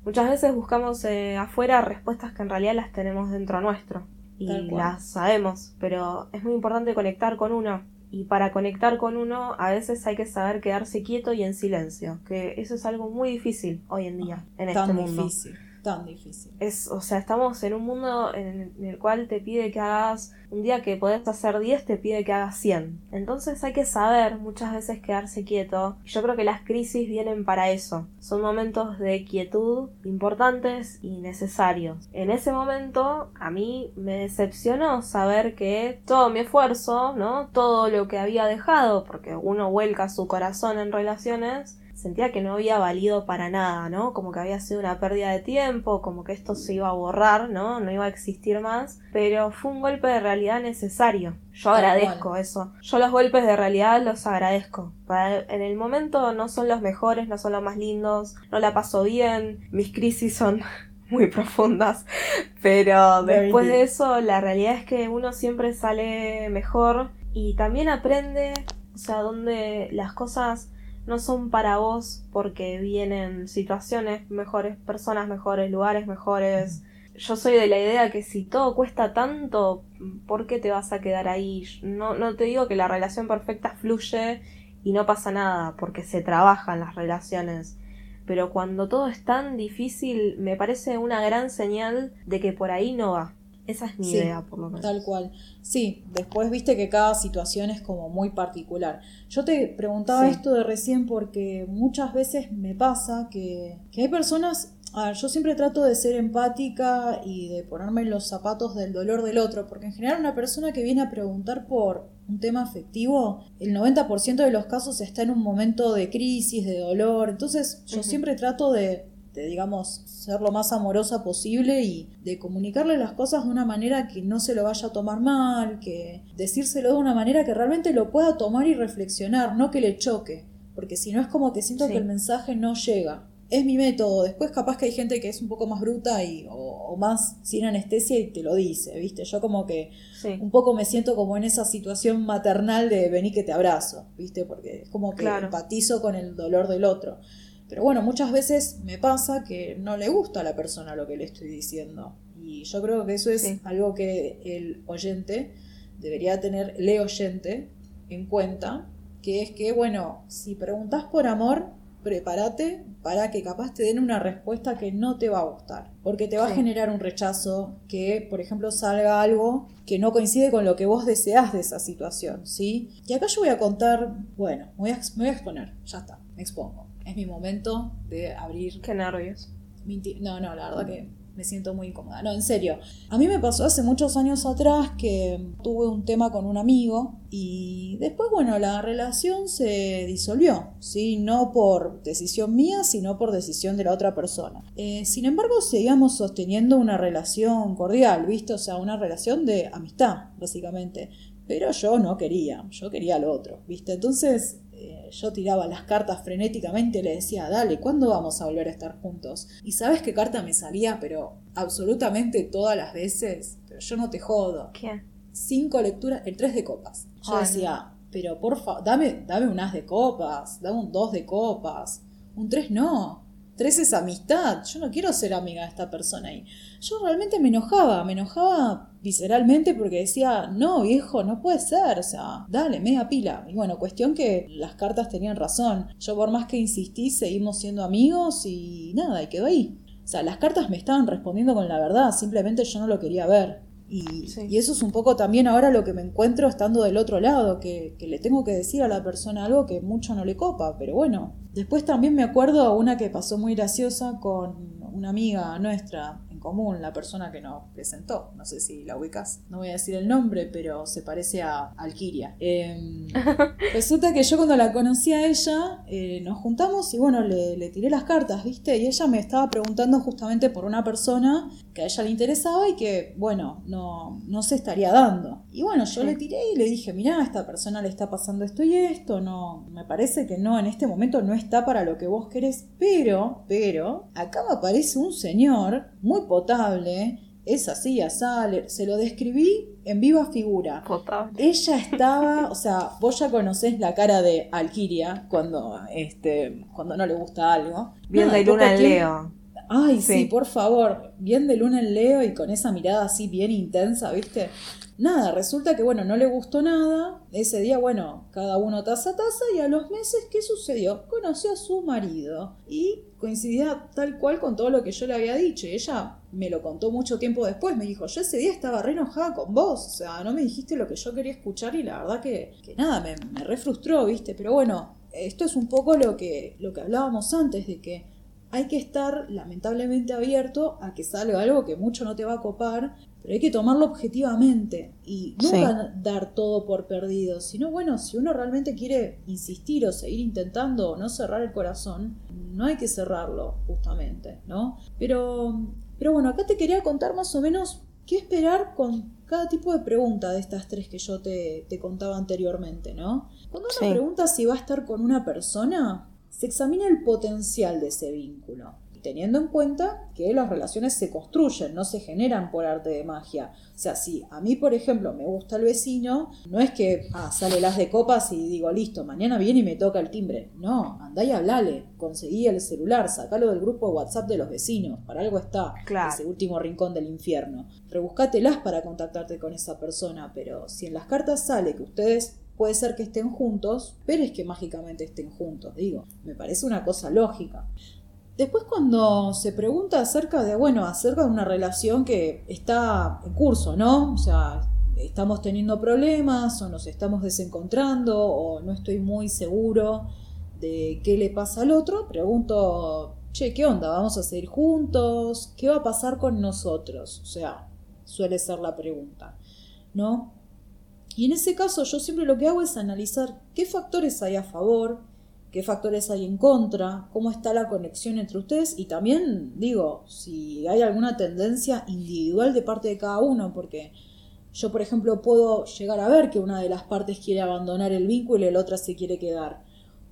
muchas veces buscamos eh, afuera respuestas que en realidad las tenemos dentro nuestro. Y las sabemos, pero es muy importante conectar con uno. Y para conectar con uno, a veces hay que saber quedarse quieto y en silencio. Que eso es algo muy difícil hoy en día, en este mundo. Difícil tan difícil. Es, o sea, estamos en un mundo en el cual te pide que hagas, un día que podés hacer 10, te pide que hagas 100. Entonces hay que saber muchas veces quedarse quieto. Yo creo que las crisis vienen para eso. Son momentos de quietud importantes y necesarios. En ese momento a mí me decepcionó saber que todo mi esfuerzo, ¿no? Todo lo que había dejado, porque uno vuelca su corazón en relaciones, sentía que no había valido para nada, ¿no? Como que había sido una pérdida de tiempo, como que esto se iba a borrar, ¿no? No iba a existir más, pero fue un golpe de realidad necesario. Yo agradezco eso. Yo los golpes de realidad los agradezco. en el momento no son los mejores, no son los más lindos, no la paso bien, mis crisis son muy profundas, pero después de eso la realidad es que uno siempre sale mejor y también aprende, o sea, donde las cosas no son para vos porque vienen situaciones mejores, personas mejores, lugares mejores. Yo soy de la idea que si todo cuesta tanto, ¿por qué te vas a quedar ahí? No, no te digo que la relación perfecta fluye y no pasa nada, porque se trabajan las relaciones. Pero cuando todo es tan difícil, me parece una gran señal de que por ahí no va. Esa es mi idea, por lo menos. Tal cual. Sí, después viste que cada situación es como muy particular. Yo te preguntaba esto de recién porque muchas veces me pasa que, que hay personas a ver, yo siempre trato de ser empática y de ponerme en los zapatos del dolor del otro, porque en general una persona que viene a preguntar por un tema afectivo, el 90% de los casos está en un momento de crisis, de dolor, entonces yo siempre trato de de, digamos, ser lo más amorosa posible y de comunicarle las cosas de una manera que no se lo vaya a tomar mal, que decírselo de una manera que realmente lo pueda tomar y reflexionar, no que le choque, porque si no es como que siento que el mensaje no llega. Es mi método, después capaz que hay gente que es un poco más bruta y, o, más sin anestesia y te lo dice, ¿viste? Yo como que un poco me siento como en esa situación maternal de vení que te abrazo, ¿viste? Porque es como que empatizo con el dolor del otro. Pero bueno, muchas veces me pasa que no le gusta a la persona lo que le estoy diciendo. Y yo creo que eso es algo que el oyente debería tener, el oyente, en cuenta, que es que, bueno, si preguntas por amor, prepárate para que capaz te den una respuesta que no te va a gustar, porque te va a generar un rechazo que, por ejemplo, salga algo que no coincide con lo que vos deseas de esa situación, ¿sí? Y acá yo voy a contar, bueno, me voy a, me voy a exponer, ya está, me expongo es mi momento de abrir. Qué nervios. No, no, la verdad que me siento muy incómoda. No, en serio. A mí me pasó hace muchos años atrás que tuve un tema con un amigo y después, bueno, la relación se disolvió, ¿sí? No por decisión mía, sino por decisión de la otra persona. Eh, sin embargo, seguíamos sosteniendo una relación cordial, ¿viste? O sea, una relación de amistad, básicamente. Pero yo no quería, yo quería al otro, ¿viste? Entonces yo tiraba las cartas frenéticamente le decía, dale, ¿cuándo vamos a volver a estar juntos? Y sabes qué carta me salía, pero absolutamente todas las veces, pero yo no te jodo. ¿Qué? Cinco lecturas, el tres de copas. Yo Ay, decía, pero por favor, dame, dame un as de copas, dame un dos de copas. Un tres no. Tres es amistad. Yo no quiero ser amiga de esta persona ahí. Yo realmente me enojaba, me enojaba visceralmente porque decía, no, viejo, no puede ser. O sea, dale, media pila. Y bueno, cuestión que las cartas tenían razón. Yo por más que insistí, seguimos siendo amigos y nada, y quedó ahí. O sea, las cartas me estaban respondiendo con la verdad, simplemente yo no lo quería ver. Y, Sí. y eso es un poco también ahora lo que me encuentro estando del otro lado, que, que le tengo que decir a la persona algo que mucho no le copa, pero bueno. Después también me acuerdo una que pasó muy graciosa con una amiga nuestra en común, la persona que nos presentó, no sé si la ubicas, no voy a decir el nombre, pero se parece a Alquiria. Em, Resulta que yo cuando la conocí a ella, eh, nos juntamos y bueno, le, le tiré las cartas, ¿viste? Y ella me estaba preguntando justamente por una persona que a ella le interesaba y que, bueno, no, no se estaría dando. Y bueno, yo Sí. le tiré y le dije, mirá, a esta persona le está pasando esto y esto, no, me parece que no, en este momento no está para lo que vos querés, pero, pero, acá me aparece un señor muy potable, es así, le- se lo describí en viva figura. Potable. Ella estaba, o sea, vos ya conocés la cara de Alquiria cuando, este, cuando no le gusta algo. Bien de luna en Leo. Ay, sí. Sí. por favor. Bien de luna en Leo y con esa mirada así bien intensa, ¿viste? Nada, resulta que, bueno, no le gustó nada. Ese día, bueno, cada uno taza a taza y a los meses, ¿qué sucedió? Conoció a su marido y coincidía tal cual con todo lo que yo le había dicho. Y ella me lo contó mucho tiempo después. Me dijo, yo ese día estaba re enojada con vos. O sea, no me dijiste lo que yo quería escuchar y la verdad que, que nada, me, me re frustró, ¿viste? Pero bueno, esto es un poco lo que, lo que hablábamos antes, de que hay que estar lamentablemente abierto a que salga algo que mucho no te va a copar, pero hay que tomarlo objetivamente y nunca dar todo por perdido, sino bueno, si uno realmente quiere insistir o seguir intentando o no cerrar el corazón, no hay que cerrarlo justamente, ¿no? Pero, pero bueno, acá te quería contar más o menos qué esperar con cada tipo de pregunta de estas tres que yo te, te contaba anteriormente, ¿no? Cuando uno Sí. pregunta si va a estar con una persona, se examina el potencial de ese vínculo, teniendo en cuenta que las relaciones se construyen, no se generan por arte de magia. O sea, si a mí, por ejemplo, me gusta el vecino, no es que ah, sale las de copas y digo, listo, mañana viene y me toca el timbre. No, andá y hablale, conseguí el celular, sacalo del grupo de WhatsApp de los vecinos, para algo está Claro. ese último rincón del infierno. Rebuscátelas para contactarte con esa persona, pero si en las cartas sale que ustedes puede ser que estén juntos, pero es que mágicamente estén juntos, digo, me parece una cosa lógica. Después cuando se pregunta acerca de, bueno, acerca de una relación que está en curso, ¿no? O sea, estamos teniendo problemas o nos estamos desencontrando o no estoy muy seguro de qué le pasa al otro, pregunto, che, ¿qué onda? ¿Vamos a seguir juntos? ¿Qué va a pasar con nosotros? O sea, suele ser la pregunta, ¿no? Y en ese caso yo siempre lo que hago es analizar qué factores hay a favor, qué factores hay en contra, cómo está la conexión entre ustedes y también digo, si hay alguna tendencia individual de parte de cada uno, porque yo por ejemplo puedo llegar a ver que una de las partes quiere abandonar el vínculo y la otra se quiere quedar.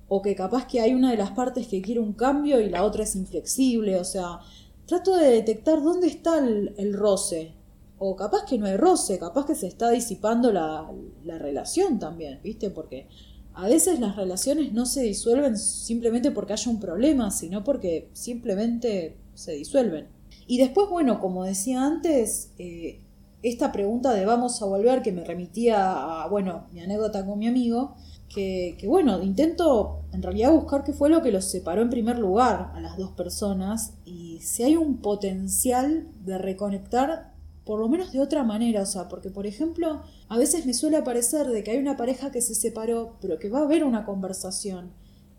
O que capaz que hay una de las partes que quiere un cambio y la otra es inflexible, o sea, trato de detectar dónde está el, roce, o capaz que no hay roce, capaz que se está disipando la, la relación también, ¿viste? Porque a veces las relaciones no se disuelven simplemente porque haya un problema, sino porque simplemente se disuelven. Y después, bueno, como decía antes, eh, esta pregunta de vamos a volver, que me remitía a, bueno, mi anécdota con mi amigo, que, que, bueno, intento en realidad buscar qué fue lo que los separó en primer lugar a las dos personas y si hay un potencial de reconectar por lo menos de otra manera, o sea, porque por ejemplo, a veces me suele parecer de que hay una pareja que se separó, pero que va a haber una conversación.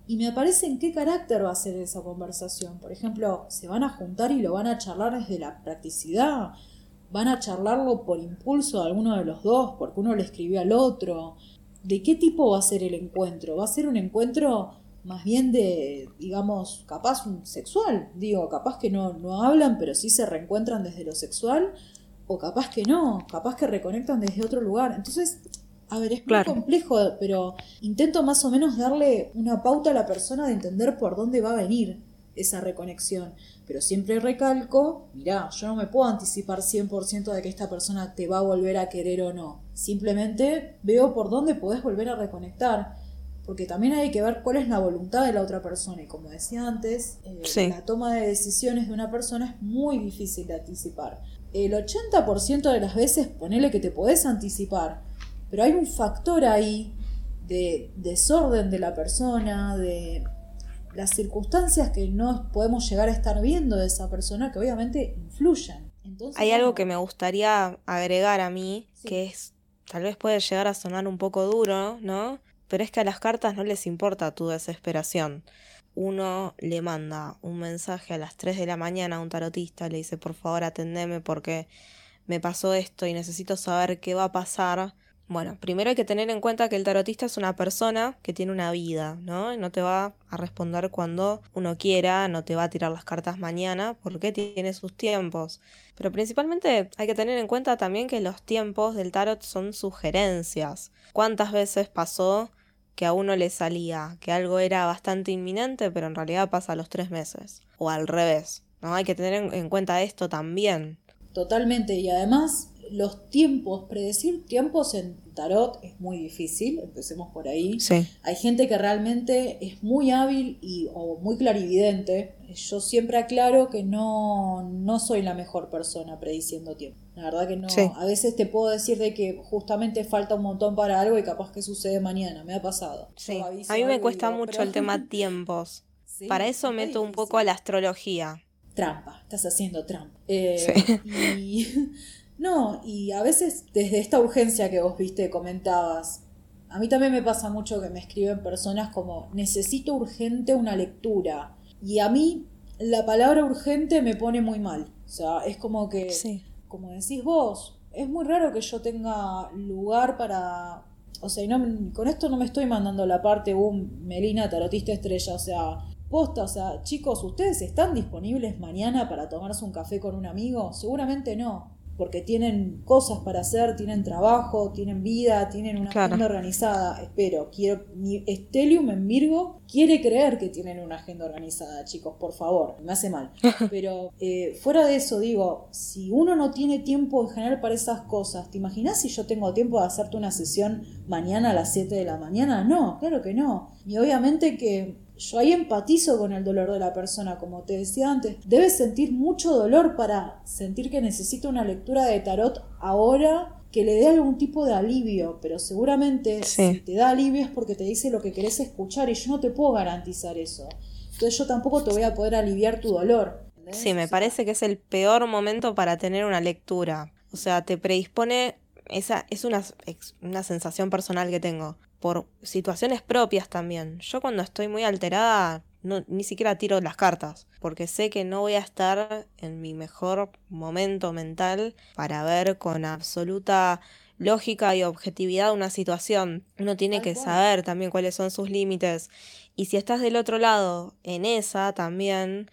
Y me aparece en qué carácter va a ser esa conversación. Por ejemplo, se van a juntar y lo van a charlar desde la practicidad, van a charlarlo por impulso de alguno de los dos, porque uno le escribió al otro. ¿De qué tipo va a ser el encuentro? ¿Va a ser un encuentro más bien de, digamos, capaz un sexual? Digo, capaz que no, no hablan, pero sí se reencuentran desde lo sexual o capaz que no, capaz que reconectan desde otro lugar. Entonces, a ver, es muy Claro. complejo, pero intento más o menos darle una pauta a la persona de entender por dónde va a venir. esa reconexión. Pero siempre recalco, mirá, yo no me puedo anticipar 100% de que esta persona te va a volver a querer o no. Simplemente veo por dónde podés volver a reconectar. Porque también hay que ver cuál es la voluntad de la otra persona. Y como decía antes, eh, la toma de decisiones de una persona es muy difícil de anticipar. El 80% de las veces ponele que te podés anticipar. Pero hay un factor ahí de desorden de la persona, de las circunstancias que no podemos llegar a estar viendo de esa persona que obviamente influyen. Hay algo que me gustaría agregar a mí, que es, tal vez puede llegar a sonar un poco duro, ¿no? Pero es que a las cartas no les importa tu desesperación. Uno le manda un mensaje a las 3 de la mañana a un tarotista, le dice, por favor atendeme porque me pasó esto y necesito saber qué va a pasar bueno, primero hay que tener en cuenta que el tarotista es una persona que tiene una vida, ¿no? No te va a responder cuando uno quiera, no te va a tirar las cartas mañana, porque tiene sus tiempos. Pero principalmente hay que tener en cuenta también que los tiempos del tarot son sugerencias. ¿Cuántas veces pasó que a uno le salía que algo era bastante inminente, pero en realidad pasa a los tres meses? O al revés, ¿no? Hay que tener en cuenta esto también. Totalmente, y además los tiempos, predecir tiempos en tarot es muy difícil, empecemos por ahí. Hay gente que realmente es muy hábil y, o muy clarividente. Yo siempre aclaro que no, no soy la mejor persona prediciendo tiempo. La verdad que no. A veces te puedo decir de que justamente falta un montón para algo y capaz que sucede mañana. Me ha pasado. A mí me cuesta mucho el tema tiempos. para eso meto un poco a la astrología. Trampa, estás haciendo trampa. Eh, y no, y a veces desde esta urgencia que vos viste, comentabas, a mí también me pasa mucho que me escriben personas como necesito urgente una lectura. Y a mí la palabra urgente me pone muy mal. O sea, es como que, como decís vos, es muy raro que yo tenga lugar para... O sea, no, con esto no me estoy mandando la parte, un Melina, tarotista estrella, o sea, posta, o sea, chicos, ¿ustedes están disponibles mañana para tomarse un café con un amigo? Seguramente no porque tienen cosas para hacer, tienen trabajo, tienen vida, tienen una agenda organizada. Espero, quiero, mi Estelium en Virgo quiere creer que tienen una agenda organizada, chicos, por favor, me hace mal. Pero eh, fuera de eso, digo, si uno no tiene tiempo en general para esas cosas, ¿te imaginas si yo tengo tiempo de hacerte una sesión mañana a las 7 de la mañana? No, claro que no. Y obviamente que yo ahí empatizo con el dolor de la persona, como te decía antes. Debes sentir mucho dolor para sentir que necesita una lectura de tarot ahora que le dé algún tipo de alivio, pero seguramente si te da alivio es porque te dice lo que querés escuchar y yo no te puedo garantizar eso. Entonces yo tampoco te voy a poder aliviar tu dolor. Sí, me parece que es el peor momento para tener una lectura. O sea, te predispone, esa es una, una sensación personal que tengo por situaciones propias también. Yo cuando estoy muy alterada no, ni siquiera tiro las cartas, porque sé que no voy a estar en mi mejor momento mental para ver con absoluta lógica y objetividad una situación. Uno tiene que saber también cuáles son sus límites. Y si estás del otro lado, en esa también,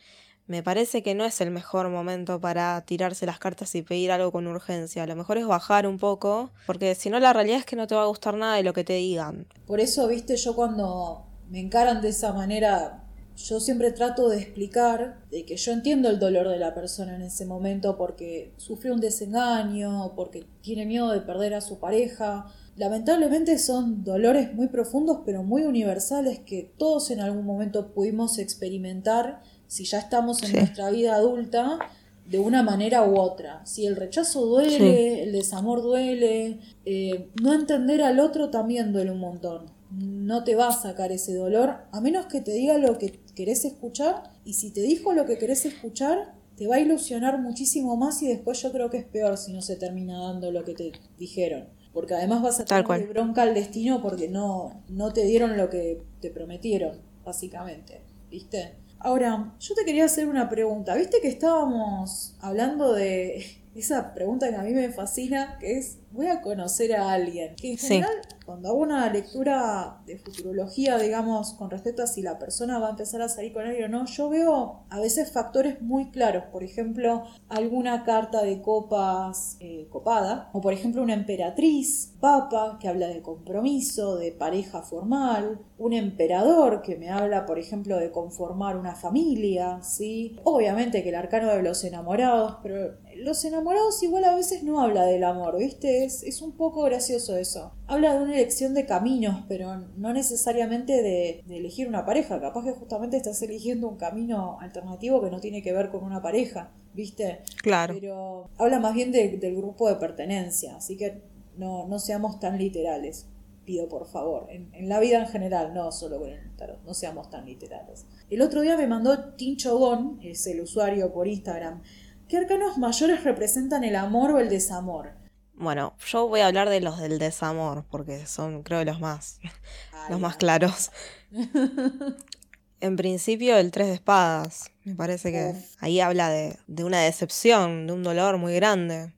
me parece que no es el mejor momento para tirarse las cartas y pedir algo con urgencia. Lo mejor es bajar un poco, porque si no la realidad es que no te va a gustar nada de lo que te digan. Por eso, viste, yo cuando me encaran de esa manera, yo siempre trato de explicar de que yo entiendo el dolor de la persona en ese momento porque sufrió un desengaño, porque tiene miedo de perder a su pareja. Lamentablemente son dolores muy profundos pero muy universales que todos en algún momento pudimos experimentar si ya estamos en nuestra vida adulta, de una manera u otra. Si el rechazo duele, el desamor duele, eh, no entender al otro también duele un montón. No te va a sacar ese dolor, a menos que te diga lo que querés escuchar, y si te dijo lo que querés escuchar, te va a ilusionar muchísimo más y después yo creo que es peor si no se termina dando lo que te dijeron. Porque además vas a tener bronca al destino porque no, no te dieron lo que te prometieron, básicamente. ¿Viste? Ahora, yo te quería hacer una pregunta. ¿Viste que estábamos hablando de esa pregunta que a mí me fascina, que es, voy a conocer a alguien. Que en general, cuando hago una lectura de futurología, digamos, con respecto a si la persona va a empezar a salir con alguien o no, yo veo a veces factores muy claros. Por ejemplo, alguna carta de copas eh, copada, o por ejemplo una emperatriz, papa, que habla de compromiso, de pareja formal, un emperador que me habla, por ejemplo, de conformar una familia, ¿sí? Obviamente que el arcano de los enamorados, pero los enamorados igual a veces no habla del amor, ¿viste? Es, es un poco gracioso eso. Habla de una elección de caminos, pero no necesariamente de, elegir una pareja. Capaz que justamente estás eligiendo un camino alternativo que no tiene que ver con una pareja, ¿viste? Claro. Pero habla más bien del grupo de pertenencia, así que no, no seamos tan literales pido por favor, en, la vida en general, no solo con el tarot, no seamos tan literales. El otro día me mandó Tincho Gon, es el usuario por Instagram, ¿qué arcanos mayores representan el amor o el desamor? Bueno, yo voy a hablar de los del desamor, porque son creo los más, los más claros. en principio el tres de espadas, me parece que ahí habla de, de una decepción, de un dolor muy grande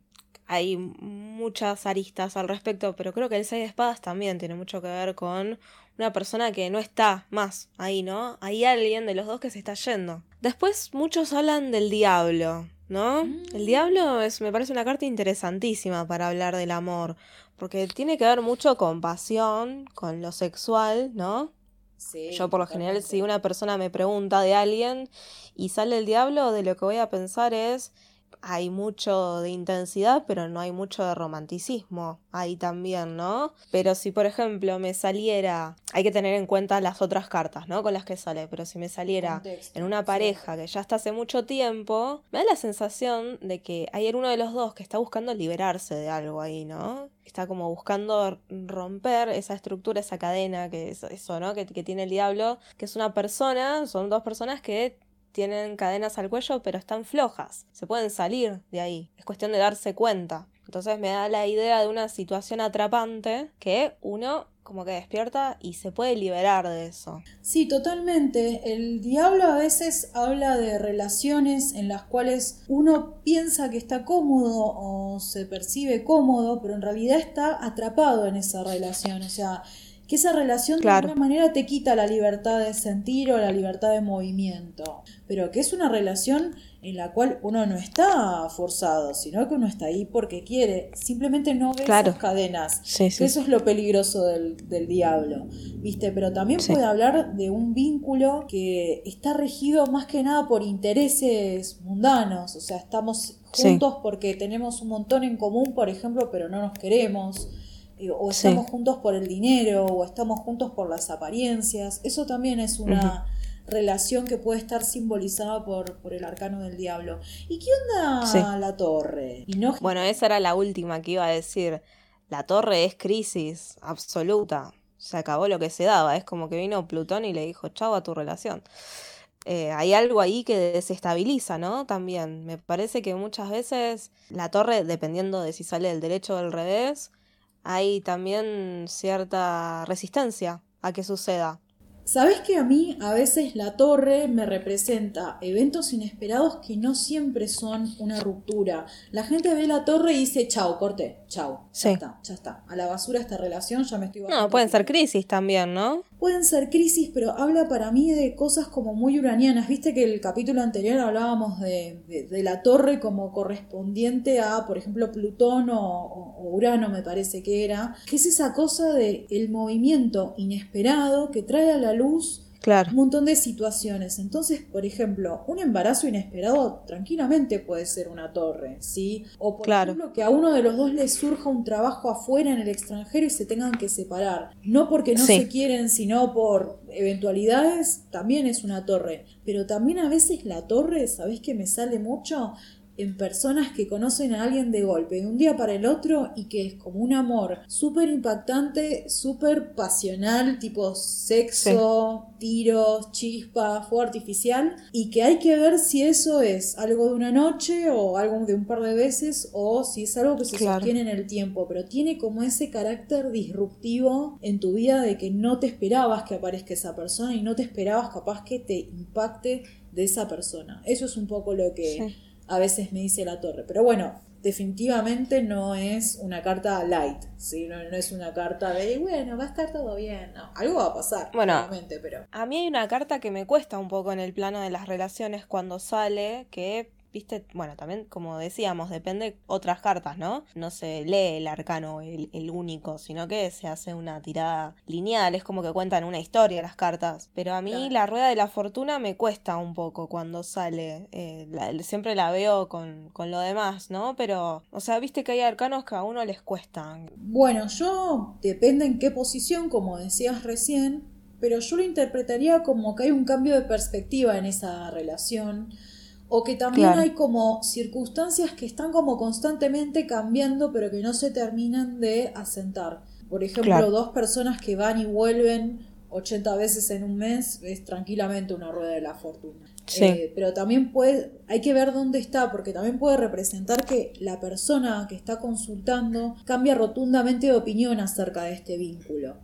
hay muchas aristas al respecto, pero creo que el seis de espadas también tiene mucho que ver con una persona que no está más ahí, ¿no? Hay alguien de los dos que se está yendo. Después muchos hablan del diablo, ¿no? El mm. diablo es, me parece una carta interesantísima para hablar del amor, porque tiene que ver mucho con pasión, con lo sexual, ¿no? Sí, Yo por lo general si una persona me pregunta de alguien y sale el diablo, de lo que voy a pensar es hay mucho de intensidad, pero no hay mucho de romanticismo ahí también, ¿no? Pero si, por ejemplo, me saliera, hay que tener en cuenta las otras cartas, ¿no? Con las que sale, pero si me saliera en una pareja que ya está hace mucho tiempo, me da la sensación de que hay uno de los dos que está buscando liberarse de algo ahí, ¿no? Está como buscando romper esa estructura, esa cadena, que es eso, ¿no? Que, que tiene el diablo, que es una persona, son dos personas que tienen cadenas al cuello, pero están flojas. Se pueden salir de ahí. Es cuestión de darse cuenta. Entonces me da la idea de una situación atrapante que uno como que despierta y se puede liberar de eso. Sí, totalmente. El diablo a veces habla de relaciones en las cuales uno piensa que está cómodo o se percibe cómodo, pero en realidad está atrapado en esa relación. O sea, que esa relación de alguna manera te quita la libertad de sentir o la libertad de movimiento, pero que es una relación en la cual uno no está forzado, sino que uno está ahí porque quiere, simplemente no ve esas cadenas. Eso es lo peligroso del, diablo, ¿viste? Pero también puede hablar de un vínculo que está regido más que nada por intereses mundanos, o sea, estamos juntos porque tenemos un montón en común, por ejemplo, pero no nos queremos o estamos juntos por el dinero, o estamos juntos por las apariencias. Eso también es una relación que puede estar simbolizada por, por el arcano del diablo. ¿Y qué onda la torre? ¿Y no... Bueno, esa era la última que iba a decir. La torre es crisis absoluta. Se acabó lo que se daba. Es como que vino Plutón y le dijo, chau a tu relación. Eh, hay algo ahí que desestabiliza, ¿no? También. Me parece que muchas veces la torre, dependiendo de si sale del derecho o del revés, hay también cierta resistencia a que suceda. Sabes que a mí a veces la torre me representa eventos inesperados que no siempre son una ruptura. La gente ve la torre y dice, chao, corte, chao, ya está, ya está. A la basura esta relación, ya me estoy No, pueden ser crisis también, ¿no? Pueden ser crisis, pero habla para mí de cosas como muy uranianas. Viste que el capítulo anterior hablábamos de, la torre como correspondiente a, por ejemplo, Plutón o, Urano, me parece que era. Que es esa cosa de el movimiento inesperado que trae a la luz un montón de situaciones. Entonces, por ejemplo, un embarazo inesperado tranquilamente puede ser una torre, ¿sí? O por ejemplo, que a uno de los dos le surja un trabajo afuera en el extranjero y se tengan que separar. No porque no se quieren, sino por eventualidades, también es una torre. Pero también a veces la torre, ¿sabés que me sale mucho? En personas que conocen a alguien de golpe de un día para el otro y que es como un amor súper impactante, súper pasional, tipo sexo, tiros, chispa, fuego artificial y que hay que ver si eso es algo de una noche o algo de un par de veces o si es algo que se sostiene en el tiempo, pero tiene como ese carácter disruptivo en tu vida de que no te esperabas que aparezca esa persona y no te esperabas capaz que te impacte de esa persona. Eso es un poco lo que a veces me dice la torre. Pero bueno, definitivamente no es una carta light, ¿sí? no, es una carta de, bueno, va a estar todo bien, no, algo va a pasar, bueno, pero... A mí hay una carta que me cuesta un poco en el plano de las relaciones cuando sale, que viste, bueno, también como decíamos, depende otras cartas, ¿no? No se lee el arcano, el, el, único, sino que se hace una tirada lineal, es como que cuentan una historia las cartas. Pero a mí la rueda de la fortuna me cuesta un poco cuando sale, eh, siempre la veo con, con lo demás, ¿no? Pero, o sea, viste que hay arcanos que a uno les cuestan. Bueno, yo depende en qué posición, como decías recién, pero yo lo interpretaría como que hay un cambio de perspectiva en esa relación o que también hay como circunstancias que están como constantemente cambiando pero que no se terminan de asentar. Por ejemplo, dos personas que van y vuelven 80 veces en un mes es tranquilamente una rueda de la fortuna. Eh, pero también puede, hay que ver dónde está, porque también puede representar que la persona que está consultando cambia rotundamente de opinión acerca de este vínculo.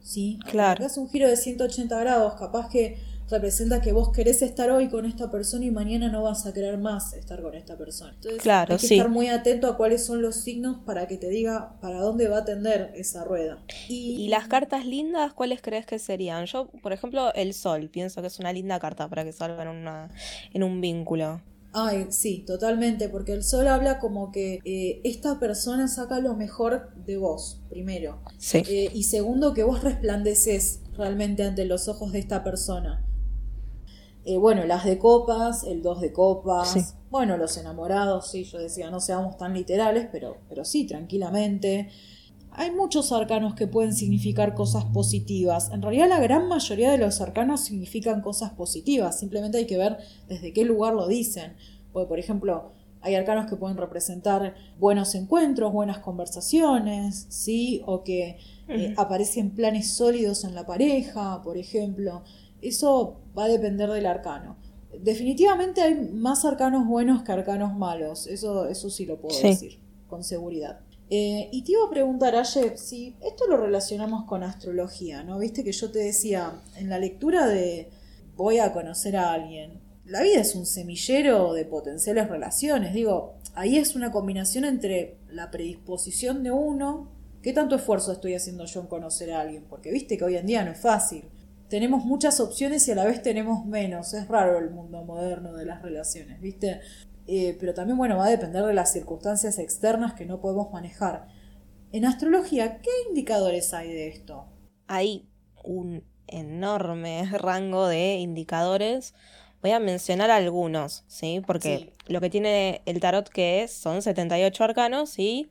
¿Sí? Claro. Es un giro de 180 grados, capaz que representa que vos querés estar hoy con esta persona y mañana no vas a querer más estar con esta persona. Entonces claro, hay que estar muy atento a cuáles son los signos para que te diga para dónde va a tender esa rueda. Y, las cartas lindas, ¿cuáles crees que serían? Yo, por ejemplo, el sol, pienso que es una linda carta para que salga en, una, en un vínculo. Ay, sí, totalmente, porque el sol habla como que eh, esta persona saca lo mejor de vos, primero. Sí. Eh, y segundo, que vos resplandeces realmente ante los ojos de esta persona. Eh, bueno, las de copas, el dos de copas, bueno, los enamorados, sí, yo decía, no seamos tan literales, pero, pero sí, tranquilamente. Hay muchos arcanos que pueden significar cosas positivas. En realidad la gran mayoría de los arcanos significan cosas positivas, simplemente hay que ver desde qué lugar lo dicen. Porque, por ejemplo, hay arcanos que pueden representar buenos encuentros, buenas conversaciones, ¿sí? O que eh, aparecen planes sólidos en la pareja, por ejemplo. Eso va a depender del arcano. Definitivamente hay más arcanos buenos que arcanos malos, eso, eso sí lo puedo decir, con seguridad. Eh, y te iba a preguntar, Aye, si esto lo relacionamos con astrología, ¿no? Viste que yo te decía, en la lectura de voy a conocer a alguien, la vida es un semillero de potenciales relaciones, digo, ahí es una combinación entre la predisposición de uno, qué tanto esfuerzo estoy haciendo yo en conocer a alguien, porque viste que hoy en día no es fácil tenemos muchas opciones y a la vez tenemos menos. Es raro el mundo moderno de las relaciones, ¿viste? Eh, pero también, bueno, va a depender de las circunstancias externas que no podemos manejar. En astrología, ¿qué indicadores hay de esto? Hay un enorme rango de indicadores. Voy a mencionar algunos, ¿sí? Porque lo que tiene el tarot que es, son 78 arcanos y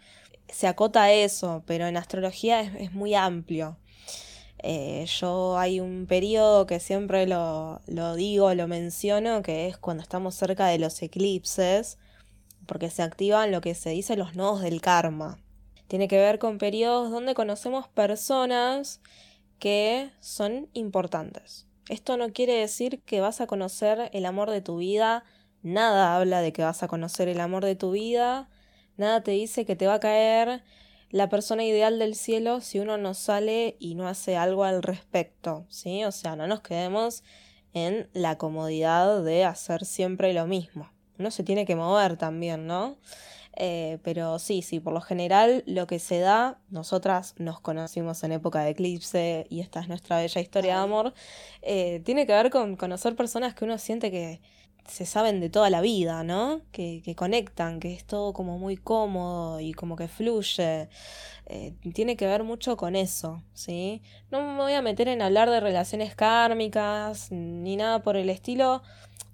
se acota a eso, pero en astrología es muy amplio. Eh, yo hay un periodo que siempre lo, lo, digo, lo menciono, que es cuando estamos cerca de los eclipses, porque se activan lo que se dice los nodos del karma. Tiene que ver con periodos donde conocemos personas que son importantes. Esto no quiere decir que vas a conocer el amor de tu vida, nada habla de que vas a conocer el amor de tu vida, nada te dice que te va a caer la persona ideal del cielo si uno no sale y no hace algo al respecto, ¿sí? O sea, no nos quedemos en la comodidad de hacer siempre lo mismo. Uno se tiene que mover también, ¿no? Eh, pero sí, sí, por lo general lo que se da, nosotras nos conocimos en época de eclipse y esta es nuestra bella historia de amor, eh, tiene que ver con conocer personas que uno siente que, se saben de toda la vida, ¿no? Que, que, conectan, que es todo como muy cómodo y como que fluye. Eh, tiene que ver mucho con eso, ¿sí? No me voy a meter en hablar de relaciones kármicas ni nada por el estilo,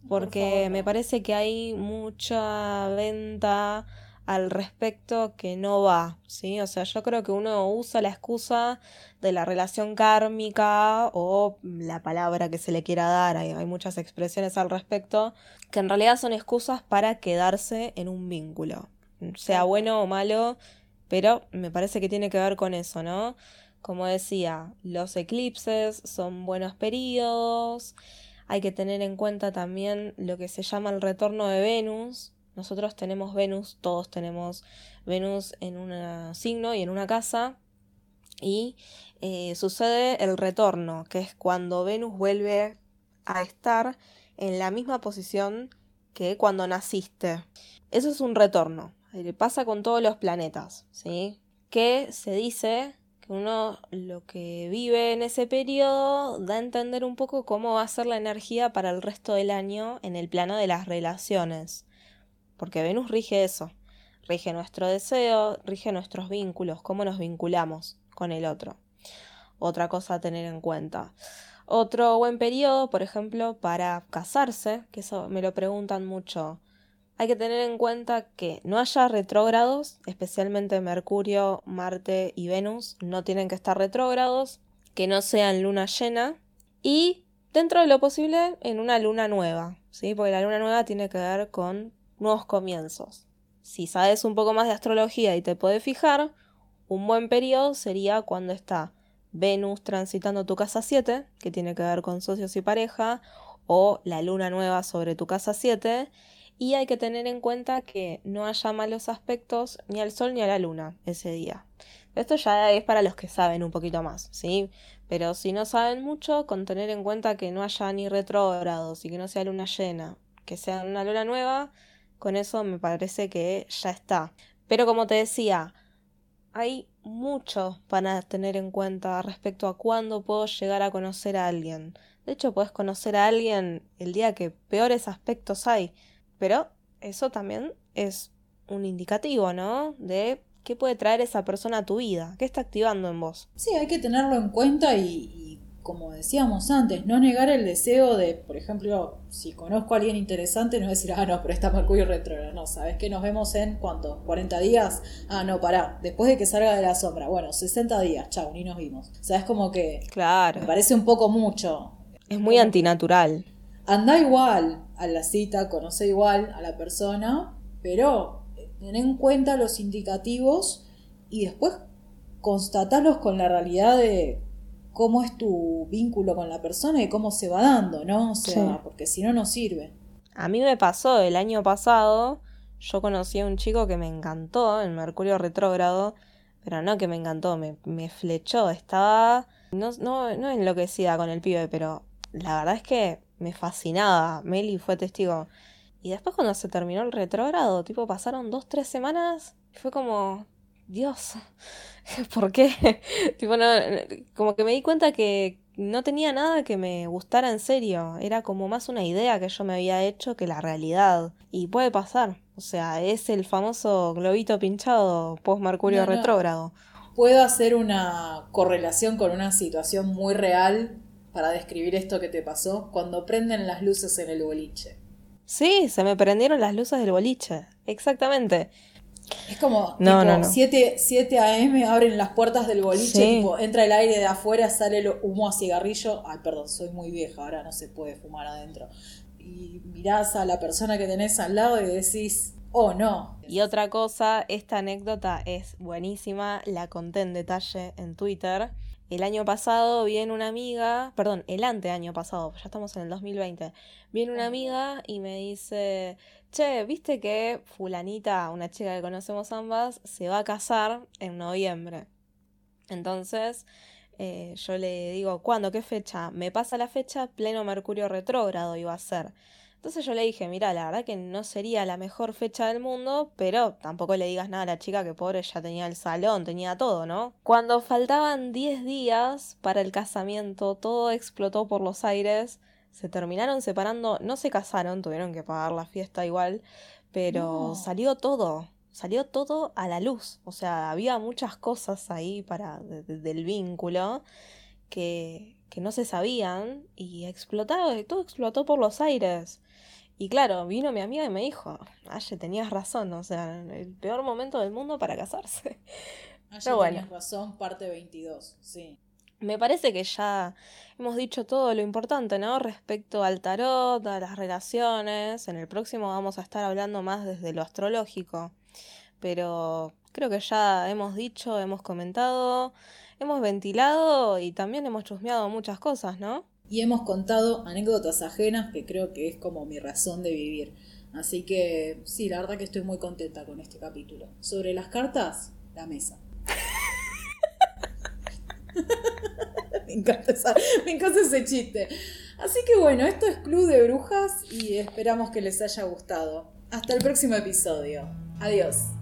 porque me parece que hay mucha venta al respecto que no va, ¿sí? O sea, yo creo que uno usa la excusa de la relación kármica o la palabra que se le quiera dar, hay, hay muchas expresiones al respecto, que en realidad son excusas para quedarse en un vínculo, sea bueno o malo, pero me parece que tiene que ver con eso, ¿no? Como decía, los eclipses son buenos periodos, hay que tener en cuenta también lo que se llama el retorno de Venus, nosotros tenemos Venus, todos tenemos Venus en un signo y en una casa. Y eh, sucede el retorno, que es cuando Venus vuelve a estar en la misma posición que cuando naciste. Eso es un retorno. eh, pasa con todos los planetas, ¿sí? Que se dice que uno lo que vive en ese periodo da a entender un poco cómo va a ser la energía para el resto del año en el plano de las relaciones. Porque Venus rige eso, rige nuestro deseo, rige nuestros vínculos, cómo nos vinculamos con el otro. Otra cosa a tener en cuenta. Otro buen periodo, por ejemplo, para casarse, que eso me lo preguntan mucho. Hay que tener en cuenta que no haya retrógrados, especialmente Mercurio, Marte y Venus, no tienen que estar retrógrados, que no sean luna llena y dentro de lo posible en una luna nueva, ¿sí? Porque la luna nueva tiene que ver con nuevos comienzos. Si sabes un poco más de astrología y te puedes fijar, un buen periodo sería cuando está Venus transitando tu casa 7, que tiene que ver con socios y pareja, o la luna nueva sobre tu casa 7, y hay que tener en cuenta que no haya malos aspectos ni al sol ni a la luna ese día. Esto ya es para los que saben un poquito más, ¿sí? Pero si no saben mucho, con tener en cuenta que no haya ni retrógrados y que no sea luna llena, que sea una luna nueva, con eso me parece que ya está. Pero como te decía, hay mucho para tener en cuenta respecto a cuándo puedo llegar a conocer a alguien. De hecho, puedes conocer a alguien el día que peores aspectos hay, pero eso también es un indicativo, ¿no? De qué puede traer esa persona a tu vida, qué está activando en vos. Sí, hay que tenerlo en cuenta y, como decíamos antes, no negar el deseo de, por ejemplo, si conozco a alguien interesante, no decir, ah, no, pero está Mercurio retrógrado. No, ¿sabes que nos vemos en cuánto? ¿40 días? Ah, no, pará, después de que salga de la sombra. Bueno, 60 días, chau, ni nos vimos. O sea, es como que. Claro. Me parece un poco mucho. Es muy antinatural. Anda igual a la cita, conoce igual a la persona, pero ten en cuenta los indicativos y después constatarlos con la realidad de cómo es tu vínculo con la persona y cómo se va dando, ¿no? O sea, porque si no, no sirve. A mí me pasó el año pasado, yo conocí a un chico que me encantó, en Mercurio retrógrado, pero no que me encantó, me, me flechó, estaba, no, no, no enloquecida con el pibe, pero la verdad es que me fascinaba, Meli fue testigo. Y después cuando se terminó el retrógrado, tipo pasaron dos, tres semanas, y fue como, Dios, ¿por qué? tipo, como que me di cuenta que no tenía nada que me gustara en serio. Era como más una idea que yo me había hecho que la realidad. Y puede pasar. O sea, es el famoso globito pinchado post Mercurio retrógrado. Puedo hacer una correlación con una situación muy real para describir esto que te pasó cuando prenden las luces en el boliche. Sí, se me prendieron las luces del boliche. Exactamente. Es como no, no, 7, 7 a.m. abren las puertas del boliche, tipo, entra el aire de afuera, sale el humo a cigarrillo. Ay, perdón, soy muy vieja, ahora no se puede fumar adentro. Y mirás a la persona que tenés al lado y decís, oh no. Y otra cosa, esta anécdota es buenísima, la conté en detalle en Twitter. El año pasado viene una amiga, perdón, el anteaño pasado, ya estamos en el 2020, viene una amiga y me dice, che, viste que fulanita, una chica que conocemos ambas, se va a casar en noviembre. Entonces, eh, yo le digo, ¿cuándo? ¿Qué fecha? Me pasa la fecha, pleno Mercurio retrógrado iba a ser. Entonces yo le dije, mira, la verdad que no sería la mejor fecha del mundo, pero tampoco le digas nada a la chica que pobre ya tenía el salón, tenía todo, ¿no? Cuando faltaban 10 días para el casamiento, todo explotó por los aires, se terminaron separando, no se casaron, tuvieron que pagar la fiesta igual, pero salió todo, salió todo a la luz, o sea, había muchas cosas ahí para del vínculo que, que no se sabían y explotaba, todo explotó por los aires. Y claro, vino mi amiga y me dijo, Aye, tenías razón, o sea, el peor momento del mundo para casarse. Aye, bueno. tenías razón, parte 22, sí. Me parece que ya hemos dicho todo lo importante, ¿no? Respecto al tarot, a las relaciones. En el próximo vamos a estar hablando más desde lo astrológico. Pero creo que ya hemos dicho, hemos comentado, hemos ventilado y también hemos chusmeado muchas cosas, ¿no? Y hemos contado anécdotas ajenas que creo que es como mi razón de vivir. Así que sí, la verdad que estoy muy contenta con este capítulo. Sobre las cartas, la mesa. me, encanta ese chiste. Así que bueno, esto es Club de Brujas y esperamos que les haya gustado. Hasta el próximo episodio. Adiós.